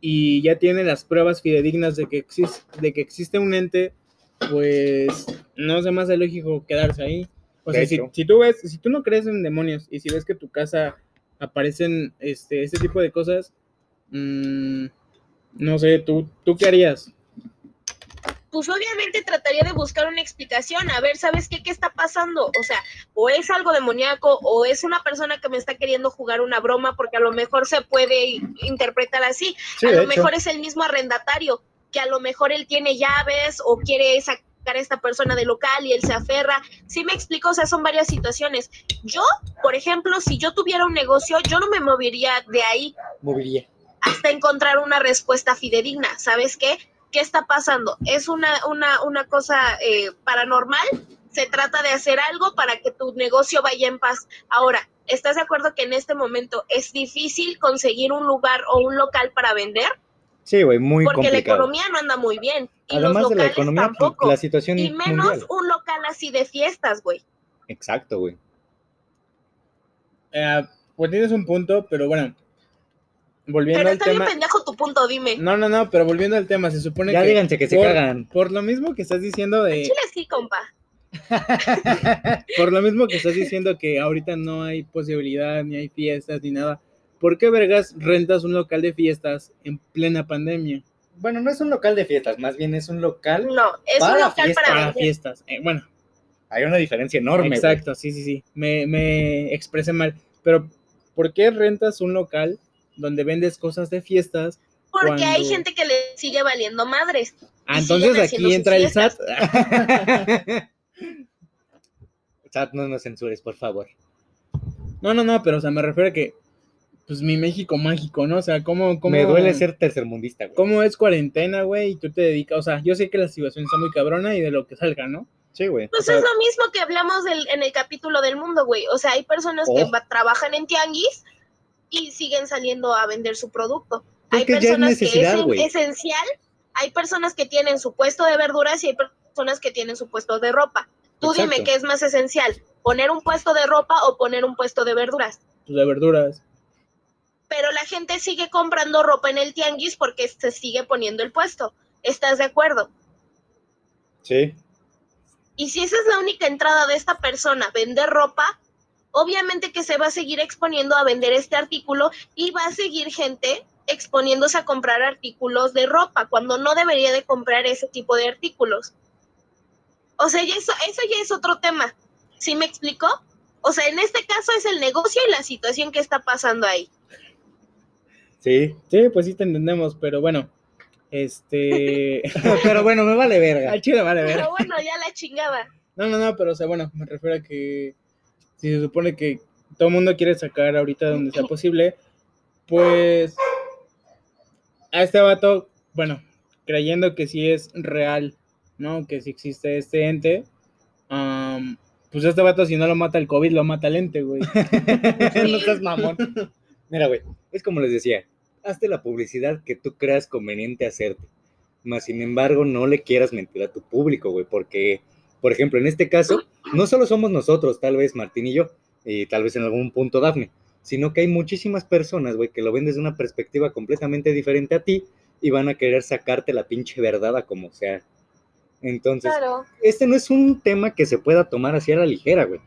y ya tiene las pruebas fidedignas de que, existe, de que existe un ente, pues no se hace lógico quedarse ahí. O De sea, si, tú ves, si tú no crees en demonios y si ves que tu casa aparecen este, este tipo de cosas, mm, no sé, ¿tú, ¿tú qué harías? pues obviamente trataría de buscar una explicación, a ver, ¿sabes qué? ¿Qué está pasando? O sea, o es algo demoníaco, o es una persona que me está queriendo jugar una broma, porque a lo mejor se puede interpretar así. Sí, a lo hecho. mejor es el mismo arrendatario, que a lo mejor él tiene llaves o quiere sacar a esta persona del local y él se aferra. Sí me explico, o sea, son varias situaciones. Yo, por ejemplo, si yo tuviera un negocio, yo no me movería de ahí Moviría. hasta encontrar una respuesta fidedigna. ¿Sabes qué? ¿Qué está pasando? ¿Es una, una, una cosa eh, paranormal? Se trata de hacer algo para que tu negocio vaya en paz. Ahora, ¿estás de acuerdo que en este momento es difícil conseguir un lugar o un local para vender? Sí, güey, muy Porque la economía no anda muy bien. Y Además los de la economía, pues, tampoco. la situación y menos mundial. un local así de fiestas, güey. Exacto, güey. Eh, pues tienes un punto, pero bueno, volviendo Pero al está tema... bien pendejo tu punto, dime. No, no, no, pero volviendo al tema, se supone Ya que... díganse que se cagan. Por lo mismo que estás diciendo de... Chile sí, compa. Por lo mismo que estás diciendo que ahorita no hay posibilidad, ni hay fiestas, ni nada. ¿Por qué vergas rentas un local de fiestas en plena pandemia? Bueno, no es un local de fiestas, más bien es un local. No, es un Para local fiesta, para fiestas. Eh, bueno, Hay una diferencia enorme. exacto, sí, sí, sí. Me, me expresé mal. Pero, ¿por qué rentas un local donde vendes cosas de fiestas? Porque hay gente que le sigue valiendo madres. Ah, entonces aquí entra el. SAT. Chat, no nos censures, por favor. No, no, no, pero o sea, me refiero a que, pues mi México mágico, ¿no? O sea, ¿cómo, cómo, Me duele ser tercermundista, güey. ¿Cómo es cuarentena, güey? Y tú te dedicas, o sea, yo sé que la situación está muy cabrona y de lo que salga, ¿no? Sí, güey. Pues O sea- es lo mismo que hablamos del- en el capítulo del mundo, güey. O sea, hay personas que Oh. va- trabajan en tianguis y siguen saliendo a vender su producto. Es hay que ya es personas que necesidad, es esencial, hay personas que tienen su puesto de verduras y hay personas que tienen su puesto de ropa. Tú dime qué es más esencial, poner un puesto de ropa o poner un puesto de verduras. Pues de verduras. Pero la gente sigue comprando ropa en el tianguis porque se sigue poniendo el puesto. ¿Estás de acuerdo? Sí. Y si esa es la única entrada de esta persona, vender ropa, obviamente que se va a seguir exponiendo a vender este artículo y va a seguir gente exponiéndose a comprar artículos de ropa cuando no debería de comprar ese tipo de artículos. O sea, eso, eso ya es otro tema. ¿Sí me explicó? O sea, en este caso es el negocio y la situación que está pasando ahí. Sí. Sí, pues sí te entendemos, pero bueno, este... Pero bueno, me vale verga. Al chile vale ver. Pero bueno, ya la chingada. No, no, no, pero o sea, bueno, me refiero a que si se supone que todo el mundo quiere sacar ahorita donde sea posible, pues a este vato, bueno, creyendo que sí es real, ¿no? Que sí existe este ente, am, pues este vato si no lo mata el COVID, lo mata el ente, güey. no seas mamón. Mira, güey, es como les decía, hazte la publicidad que tú creas conveniente hacerte. Más sin embargo, no le quieras mentir a tu público, güey, porque, por ejemplo, en este caso, no solo somos nosotros, tal vez Martín y yo, y tal vez en algún punto Dafne, sino que hay muchísimas personas, güey, que lo ven desde una perspectiva completamente diferente a ti y van a querer sacarte la pinche verdad a como sea. Entonces, Claro. este no es un tema que se pueda tomar así a la ligera, güey.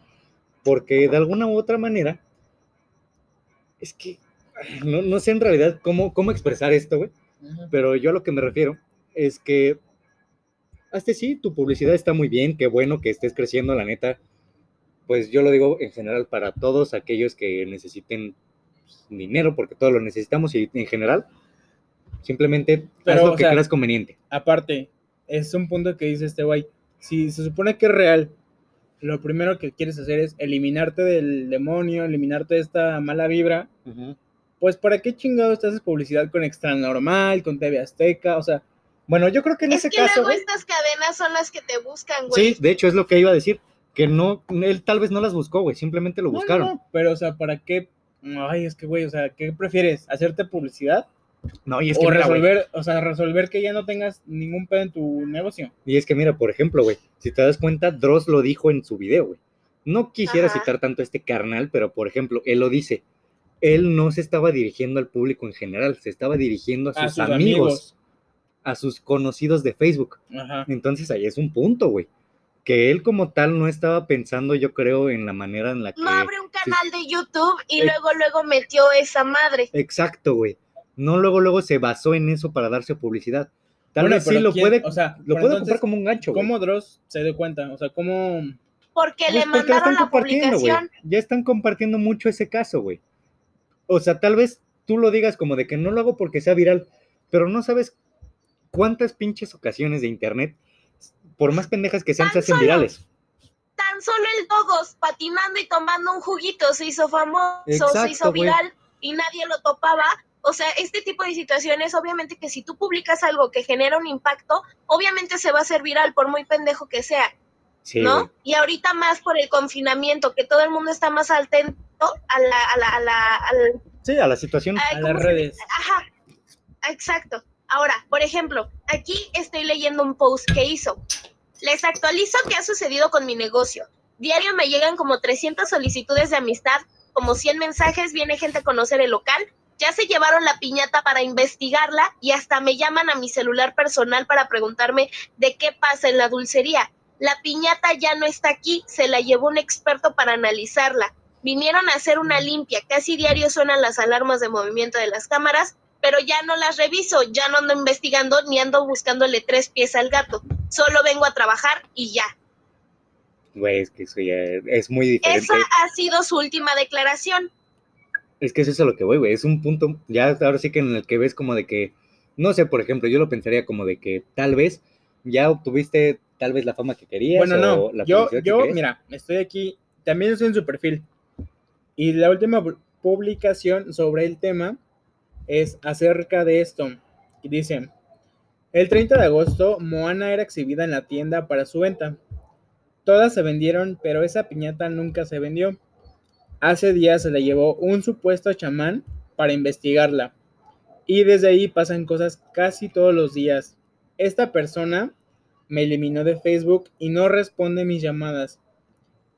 Porque de alguna u otra manera, es que no, no sé en realidad cómo, cómo expresar esto, güey. Pero yo a lo que me refiero es que, hasta sí, tu publicidad está muy bien, qué bueno que estés creciendo, la neta. Pues yo lo digo en general para todos aquellos que necesiten pues, dinero, porque todos lo necesitamos y en general, simplemente Pero, haz lo que sea, creas conveniente. Aparte, es un punto que dice este güey. Si se supone que es real, lo primero que quieres hacer es eliminarte del demonio, eliminarte de esta mala vibra. Pues, ¿para qué chingado estás haces publicidad con Extra Normal, con TV Azteca? O sea, Bueno, yo creo que en Es ese que caso, luego güey, estas cadenas son las que te buscan, güey. sí, de hecho es lo que iba a decir, que no, él tal vez no las buscó, güey, simplemente lo no, buscaron. no, pero, o sea, ¿para qué? Ay, es que, güey, o sea, ¿qué prefieres? ¿Hacerte publicidad? No, y es que o mira, resolver, o sea, resolver que ya no tengas ningún pedo en tu negocio. Y es que mira, por ejemplo, güey, si te das cuenta, Dross lo dijo en su video, güey. No quisiera Ajá. citar tanto a este carnal, pero por ejemplo, él lo dice. Él no se estaba dirigiendo al público en general, se estaba dirigiendo a sus, A sus amigos, amigos. a sus conocidos de Facebook. Ajá. Entonces ahí es un punto, güey. Que él como tal no estaba pensando, yo creo, en la manera en la que... No abre un canal de YouTube y Eh. luego, luego metió esa madre. Exacto, güey. No luego, luego se basó en eso para darse publicidad. Tal Bueno, vez sí lo ¿quién- puede, o sea, lo puede entonces, ocupar como un gancho, güey. ¿Cómo Dross se dio cuenta? O sea, ¿cómo...? Porque Pues le porque mandaron están la publicación. Ya están compartiendo mucho ese caso, güey. O sea, tal vez tú lo digas como de que no lo hago porque sea viral, pero no sabes cuántas pinches ocasiones de internet, por más pendejas que sean, se hacen solo. virales. Tan solo el Dogos patinando y tomando un juguito se hizo famoso, se hizo viral y nadie lo topaba. O sea, este tipo de situaciones, obviamente que si tú publicas algo que genera un impacto, obviamente se va a hacer viral por muy pendejo que sea, Sí, ¿no? Y ahorita más por el confinamiento, que todo el mundo está más atento a la, a la, a la, al- Sí, a la situación. A ¿cómo las redes. Ajá, exacto. Ahora, por ejemplo, aquí estoy leyendo un post que hizo. Les actualizo qué ha sucedido con mi negocio. Diario me llegan como 300 solicitudes de amistad, como 100 mensajes, viene gente a conocer el local. Ya se llevaron la piñata para investigarla y hasta me llaman a mi celular personal para preguntarme de qué pasa en la dulcería. La piñata ya no está aquí, se la llevó un experto para analizarla. Vinieron a hacer una limpia, casi diario suenan las alarmas de movimiento de las cámaras, pero ya no las reviso, ya no ando investigando ni ando buscándole tres pies al gato. Solo vengo a trabajar y ya. Güey, es que eso ya es muy diferente. Esa ha sido su última declaración. Es que eso es a lo que voy, güey. Es un punto, ya ahora sí que en el que ves como de que, no sé, por ejemplo, yo lo pensaría como de que tal vez ya obtuviste tal vez la fama que querías. Bueno, no. o la Yo, que yo, querías. mira, estoy aquí. También estoy en su perfil. Y la última pu- publicación sobre el tema es acerca de esto. Y dice: El 30 de agosto, Moana era exhibida en la tienda para su venta. Todas se vendieron, pero esa piñata nunca se vendió. Hace días se la llevó un supuesto chamán para investigarla. Y desde ahí pasan cosas casi todos los días. Esta persona me eliminó de Facebook y no responde mis llamadas.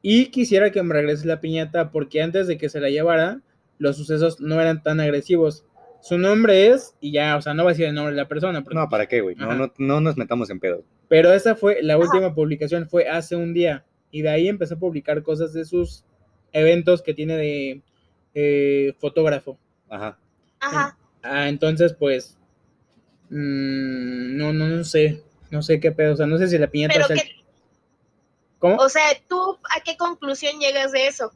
Y quisiera que me regrese la piñata porque antes de que se la llevara, los sucesos no eran tan agresivos. Su nombre es, y ya, o sea, no va a decir el nombre de la persona, porque- No, ¿para qué, güey? No, no, no nos metamos en pedo. pero esa fue la última publicación, fue hace un día. Y de ahí empezó a publicar cosas de sus eventos que tiene de eh, fotógrafo. Ajá. Ajá. Ah, entonces, pues, mm, no, no, no sé, no sé qué pedo, o sea, no sé si la piñata Pero es el- que, ¿Cómo? o sea, ¿tú a qué conclusión llegas de eso?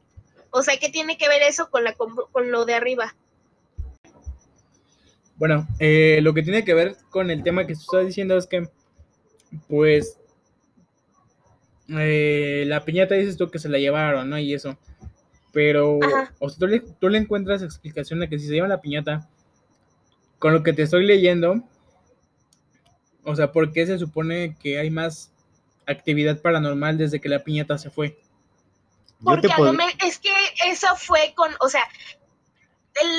O sea, ¿qué tiene que ver eso con, la, con lo de arriba? Bueno, eh, lo que tiene que ver con el tema que estoy diciendo es que, pues, eh, la piñata dices tú que se la llevaron, ¿no? Y eso. Pero, Ajá. o sea, tú le, tú le encuentras explicación de que si se lleva la piñata, con lo que te estoy leyendo, o sea, ¿por qué se supone que hay más actividad paranormal desde que la piñata se fue? Porque te a lo pod- me- es que eso fue con, o sea,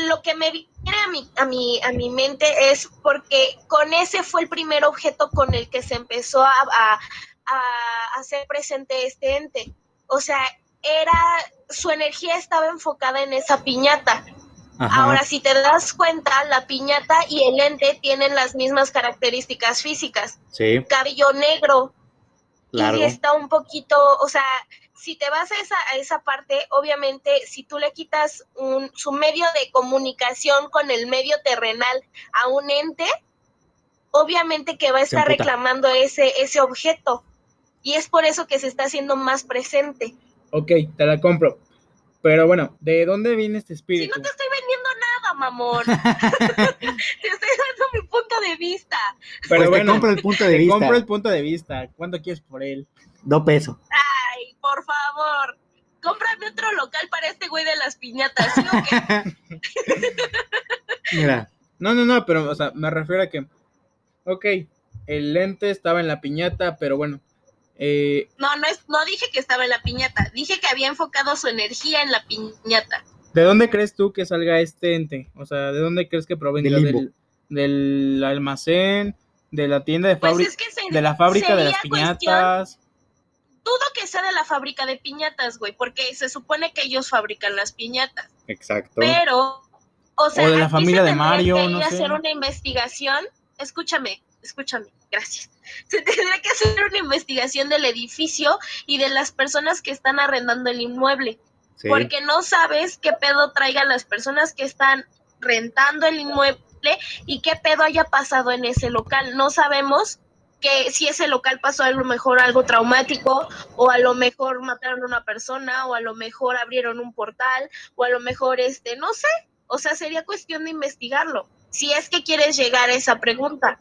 lo que me viene a mi, a, mi, a mi mente es porque con ese fue el primer objeto con el que se empezó a, a, a hacer presente este ente. O sea, era, su energía estaba enfocada en esa piñata. Ajá. Ahora, si te das cuenta, la piñata y el ente tienen las mismas características físicas. sí, Cabello negro, largo. y está un poquito, o sea, si te vas a esa, a esa parte, obviamente, si tú le quitas un, su medio de comunicación con el medio terrenal a un ente, obviamente que va a estar reclamando ese, ese objeto. Y es por eso que se está haciendo más presente. Ok, te la compro. Pero bueno, ¿de dónde viene este Si espíritu? no te estoy mamón. te estoy dando mi punto de vista. Pero pues bueno, te compro el punto de te vista. compro el punto de vista. ¿Cuánto quieres por él? Do peso. Ay, por favor. Cómprame otro local para este güey de las piñatas. ¿sí o qué? Mira, No, no, no, pero, o sea, me refiero a que, ok, el lente estaba en la piñata, pero bueno, eh, No, no, es, no dije que estaba en la piñata, dije que había enfocado su energía en la piñata. ¿De dónde crees tú que salga este ente? O sea, ¿de dónde crees que provenga? Del. ¿Del, del almacén? ¿De la tienda de Pues fábrica? es que se- ¿De la fábrica de las cuestión- piñatas? Dudo que sea de la fábrica de piñatas, güey, porque se supone que ellos fabrican las piñatas. exacto. Pero, o sea, O de la aquí familia se de Mario, que no sé. hacer una investigación. Escúchame, escúchame, gracias. Se tendría que hacer una investigación del edificio y de las personas que están arrendando el inmueble. Sí. porque no sabes qué pedo traigan las personas que están rentando el inmueble y qué pedo haya pasado en ese local. No sabemos que si ese local pasó a lo mejor algo traumático o a lo mejor mataron a una persona o a lo mejor abrieron un portal o a lo mejor este, no sé, o sea, sería cuestión de investigarlo. Si es que quieres llegar a esa pregunta,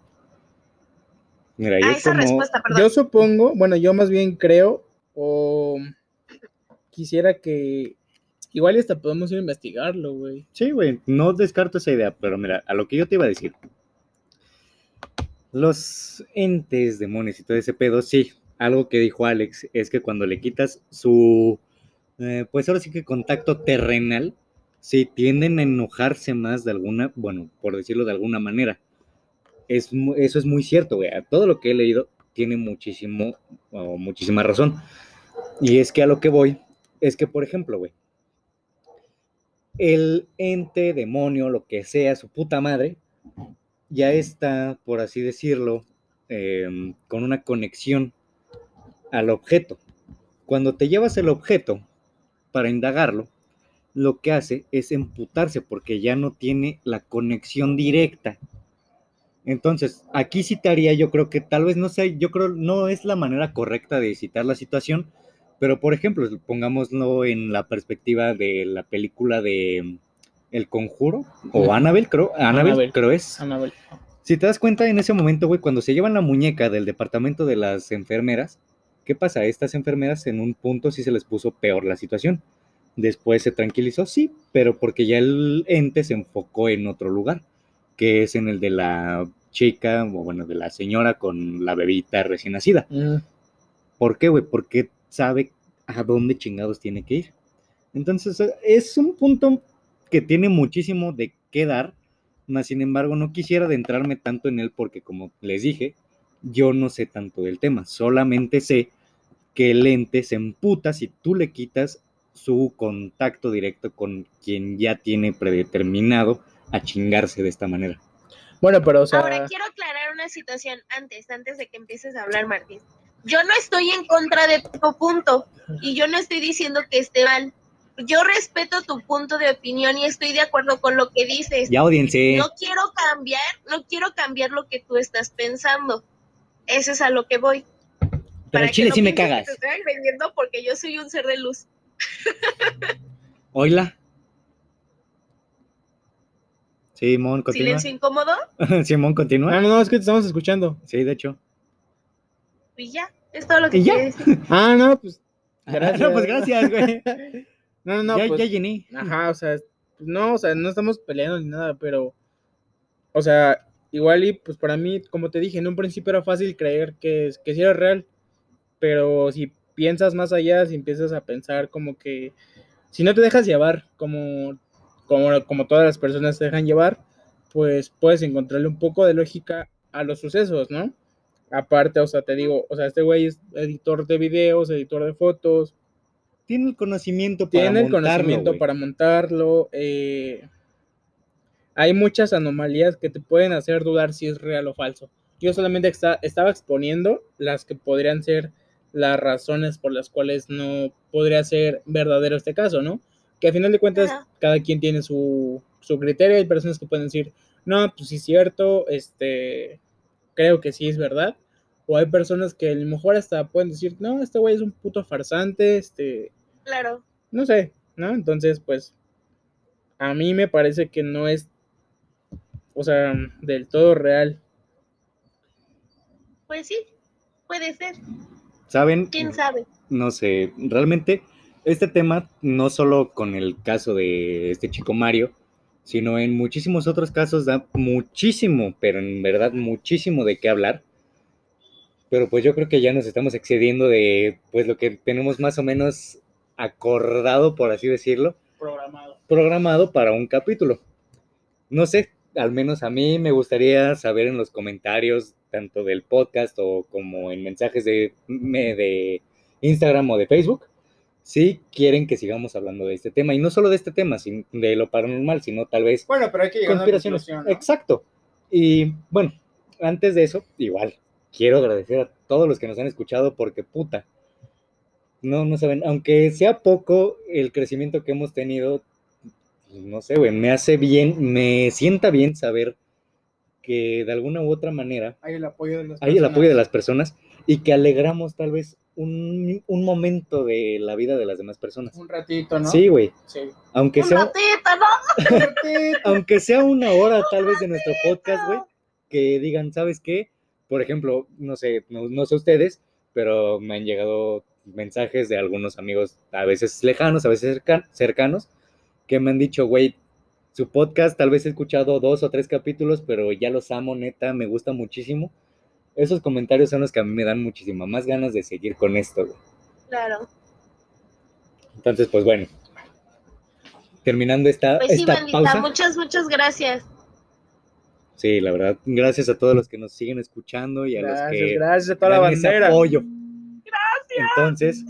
Mira, a esa como... respuesta, perdón. Yo supongo, bueno, yo más bien creo, o quisiera que, igual hasta podemos ir a investigarlo, güey. Sí, güey, no descarto esa idea, pero mira, a lo que yo te iba a decir. Los entes, demonios y todo ese pedo, sí. Algo que dijo Alex es que cuando le quitas su, eh, pues ahora sí que contacto terrenal, sí tienden a enojarse más de alguna, bueno, por decirlo de alguna manera. Es, eso es muy cierto, güey. A todo lo que he leído tiene muchísimo, o muchísima razón. Y es que a lo que voy, es que, por ejemplo, güey, el ente, demonio, lo que sea, su puta madre, ya está, por así decirlo, em, con una conexión al objeto. Cuando te llevas el objeto para indagarlo, lo que hace es emputarse porque ya no tiene la conexión directa. Entonces, aquí citaría, yo creo que tal vez no sé, yo creo no es la manera correcta de citar la situación, pero por ejemplo, pongámoslo en la perspectiva de la película de El Conjuro o Annabelle, creo, Annabelle, Annabelle. creo es. Si te das cuenta en ese momento, güey, cuando se llevan la muñeca del departamento de las enfermeras, ¿qué pasa? A estas enfermeras en un punto sí se les puso peor la situación. Después se tranquilizó, sí, pero porque ya el ente se enfocó en otro lugar, que es en el de la chica, o bueno, de la señora con la bebita recién nacida. Mm, ¿Por qué, güey? Porque sabe a dónde chingados tiene que ir. Entonces, eh, es un punto que tiene muchísimo de qué dar, mas sin embargo no quisiera adentrarme tanto en él porque, como les dije, yo no sé tanto del tema. Solamente sé que el ente se emputa si tú le quitas su contacto directo con quien ya tiene predeterminado a chingarse de esta manera. Bueno, pero, o sea, Ahora quiero aclarar una situación antes, antes de que empieces a hablar, Martín. Yo no estoy en contra de tu punto y yo no estoy diciendo que esté mal. Yo respeto tu punto de opinión y estoy de acuerdo con lo que dices. Ya odiense. No quiero cambiar, no quiero cambiar lo que tú estás pensando. Eso es a lo que voy. pero Para el que chile no sí me que cagas. Te estoy vendiendo porque yo soy un ser de luz. Oila. Simón, continúa. Silencio incómodo Simón, continúa. ah, no, no, es que te estamos escuchando. Sí, de hecho. Y ya. Es todo lo que ¿Y ya? quería decir. Ah, no, pues, Gracias. No, pues gracias, güey. no, no, no, ya, pues, ya llené. Ajá, o sea, pues no, o sea, no estamos peleando ni nada, pero, o sea, igual y pues para mí, como te dije, en un principio era fácil creer que, que sí era real, pero si piensas más allá, si empiezas a pensar como que, si no te dejas llevar, como como, como todas las personas se dejan llevar, pues puedes encontrarle un poco de lógica a los sucesos, ¿no? Aparte, o sea, te digo, o sea, este güey es editor de videos, editor de fotos. Tiene el conocimiento para Tiene el conocimiento para montarlo. Eh, hay muchas anomalías que te pueden hacer dudar si es real o falso. Yo solamente estaba exponiendo las que podrían ser las razones por las cuales no podría ser verdadero este caso, ¿no? Que al final de cuentas cada quien tiene su, su criterio. Hay personas que pueden decir, no, pues sí es cierto, este, creo que sí es verdad. O hay personas que a lo mejor hasta pueden decir, no, este güey es un puto farsante, este... Claro. No sé, ¿no? Entonces, pues, a mí me parece que no es, o sea, del todo real. Pues sí, puede ser. ¿Saben? ¿Quién sabe? No sé, realmente este tema, no solo con el caso de este chico Mario, sino en muchísimos otros casos da muchísimo, pero en verdad muchísimo de qué hablar. Pero pues yo creo que ya nos estamos excediendo de pues lo que tenemos más o menos acordado, por así decirlo. Programado. Programado para un capítulo. No sé, al menos a mí me gustaría saber en los comentarios, tanto del podcast o como en mensajes de, de Instagram o de Facebook, si quieren que sigamos hablando de este tema. Y no solo de este tema, sino de lo paranormal, sino tal vez... Bueno, pero hay que llegar. A Exacto. Y bueno, antes de eso, igual, quiero agradecer a todos los que nos han escuchado porque puta. No, no saben, aunque sea poco el crecimiento que hemos tenido, no sé, güey, me hace bien, me sienta bien saber que de alguna u otra manera hay el apoyo de las, hay el apoyo de las personas y que alegramos tal vez un, un, momento de la vida de las demás personas. Un ratito, ¿no? Sí, güey. Sí. Aunque un sea, ratito, ¿no? aunque sea una hora tal vez de nuestro podcast, güey, que digan, ¿sabes qué? Por ejemplo, no sé, no, sé ustedes, pero me han llegado mensajes de algunos amigos, a veces lejanos, a veces cercanos, que me han dicho, güey, su podcast tal vez he escuchado dos o tres capítulos, pero ya los amo, neta, me gusta muchísimo esos comentarios son los que a mí me dan muchísima más ganas de seguir con esto. Claro. Entonces, pues bueno. Terminando esta, pues esta pausa. Muchas, muchas gracias. Sí, la verdad, gracias a todos los que nos siguen escuchando y a los que gracias a toda la bandera. apoyo. Gracias. Entonces,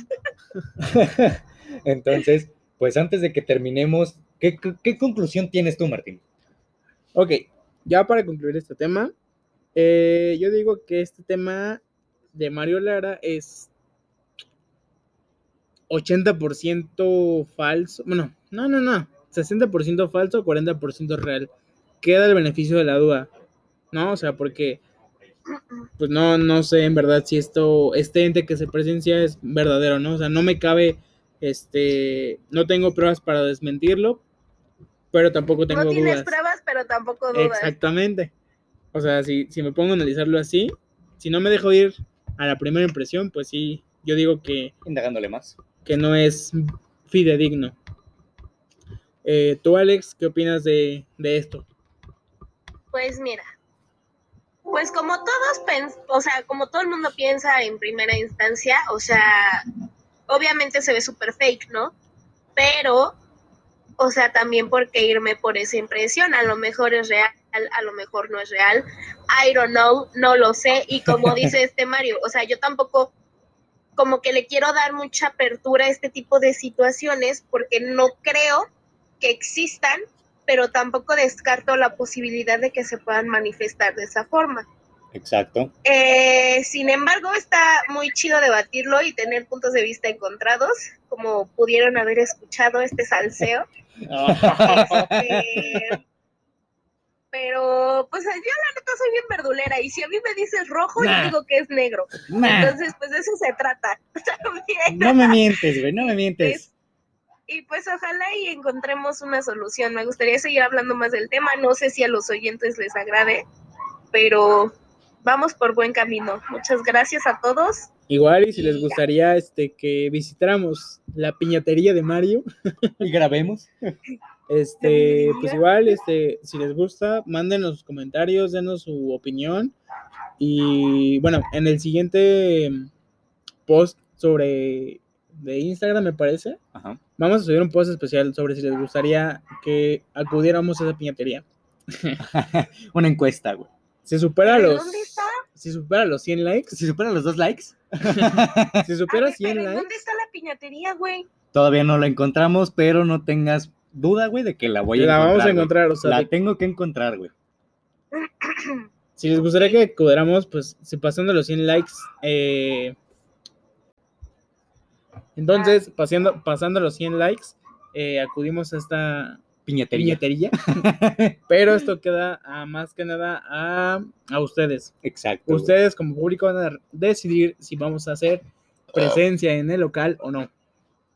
entonces, pues antes de que terminemos, ¿qué, ¿qué conclusión tienes tú, Martín? Ok, ya para concluir este tema, eh, yo digo que este tema de Mario Lara es 80% falso. Bueno, no, no, no. 60% falso, 40% real. Queda el beneficio de la duda. ¿No? O sea, porque pues no, no sé en verdad si esto, este ente que se presencia es verdadero, ¿no? O sea, no me cabe, este, no tengo pruebas para desmentirlo, pero tampoco tengo no tienes dudas. pruebas, pero tampoco dudas. Exactamente. O sea, si, si me pongo a analizarlo así, si no me dejo ir a la primera impresión, pues sí, yo digo que... Indagándole más. Que no es fidedigno. Eh, Tú, Alex, ¿qué opinas de, de esto? Pues mira, pues como todos, o sea, como todo el mundo piensa en primera instancia, o sea, obviamente se ve súper fake, ¿no? Pero, o sea, también por qué irme por esa impresión, a lo mejor es real a lo mejor no es real. I don't know, no lo sé. Y como dice este Mario, o sea, yo tampoco como que le quiero dar mucha apertura a este tipo de situaciones porque no creo que existan, pero tampoco descarto la posibilidad de que se puedan manifestar de esa forma. Exacto. Eh, sin embargo, está muy chido debatirlo y tener puntos de vista encontrados, como pudieron haber escuchado este salseo. este, pero pues yo la neta soy bien verdulera y si a mí me dices rojo, yo digo que es negro. Entonces, pues de eso se trata. No me mientes, güey, no me mientes. Y pues ojalá y encontremos una solución. Me gustaría seguir hablando más del tema. No sé si a los oyentes les agrade, pero vamos por buen camino. Muchas gracias a todos. Igual y si les gustaría este que visitáramos la piñatería de Mario y grabemos. Este, pues igual, este, si les gusta, mándenos sus comentarios, denos su opinión. Y bueno, en el siguiente post sobre de Instagram, me parece. Ajá. Vamos a subir un post especial sobre si les gustaría que acudiéramos a esa piñatería. Una encuesta, güey. Si supera ¿Pero los, ¿Dónde está? si supera los 100 likes, Si superan los dos likes, si supera ver, 100 pero ¿en likes, ¿Dónde está la piñatería, güey? todavía no la encontramos, pero no tengas duda, güey, de que la voy a la encontrar. vamos a güey. encontrar. O sea, La de- tengo que encontrar, güey. si les gustaría que acudiéramos, pues si pasando los 100 likes, eh, entonces pasando, pasando los 100 likes, eh, acudimos a esta Piñatería. piñatería. Pero esto queda a, más que nada a, a ustedes. Exacto. Ustedes como público van a decidir si vamos a hacer presencia en el local o no.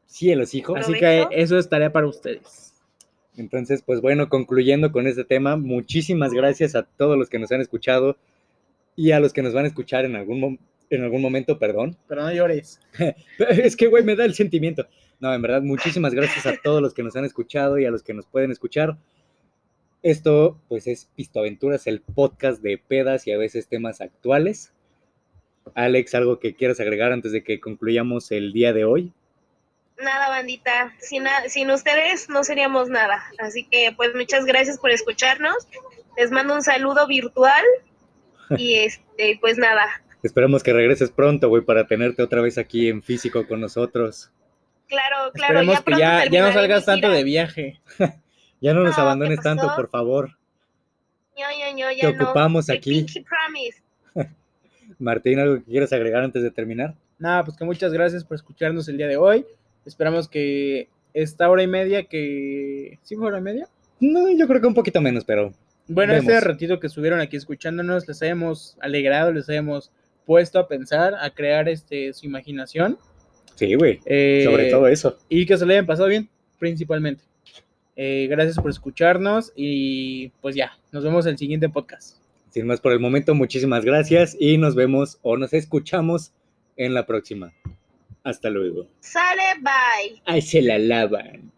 Cielos, hijo. Así que eso es tarea para ustedes. Entonces, pues bueno, concluyendo con este tema, muchísimas gracias a todos los que nos han escuchado y a los que nos van a escuchar en algún, mom- en algún momento, perdón. Pero no llores. Es que, güey, me da el sentimiento. No, en verdad, muchísimas gracias a todos los que nos han escuchado y a los que nos pueden escuchar. Esto, pues, es Pistoaventuras, el podcast de pedas y a veces temas actuales. Alex, ¿algo que quieras agregar antes de que concluyamos el día de hoy? Nada, bandita. Sin, ustedes no seríamos nada. Así que, pues, muchas gracias por escucharnos. Les mando un saludo virtual. Y este, pues nada. Esperamos que regreses pronto, güey, para tenerte otra vez aquí en físico con nosotros. Claro, claro. Esperemos que pronto ya, ya no salgas tanto gira. de viaje. Ya no nos No, ¿qué abandones tanto, por favor. Te ya no. ocupamos The aquí. Martín, ¿algo que quieras agregar antes de terminar? Nada, pues que muchas gracias por escucharnos el día de hoy. Esperamos que esta hora y media que... ¿Sí fue hora y media? No, yo creo que un poquito menos, pero Bueno, este Vemos. ratito que estuvieron aquí escuchándonos, les hayamos alegrado, les hayamos puesto a pensar, a crear este, su imaginación. sí, güey. eh, Sobre todo eso. Y que se le hayan pasado bien, principalmente. Eh, gracias por escucharnos y pues ya, nos vemos en el siguiente podcast. Sin más por el momento, muchísimas gracias y nos vemos o nos escuchamos en la próxima. Hasta luego. Sale, bye. Ahí se la lavan.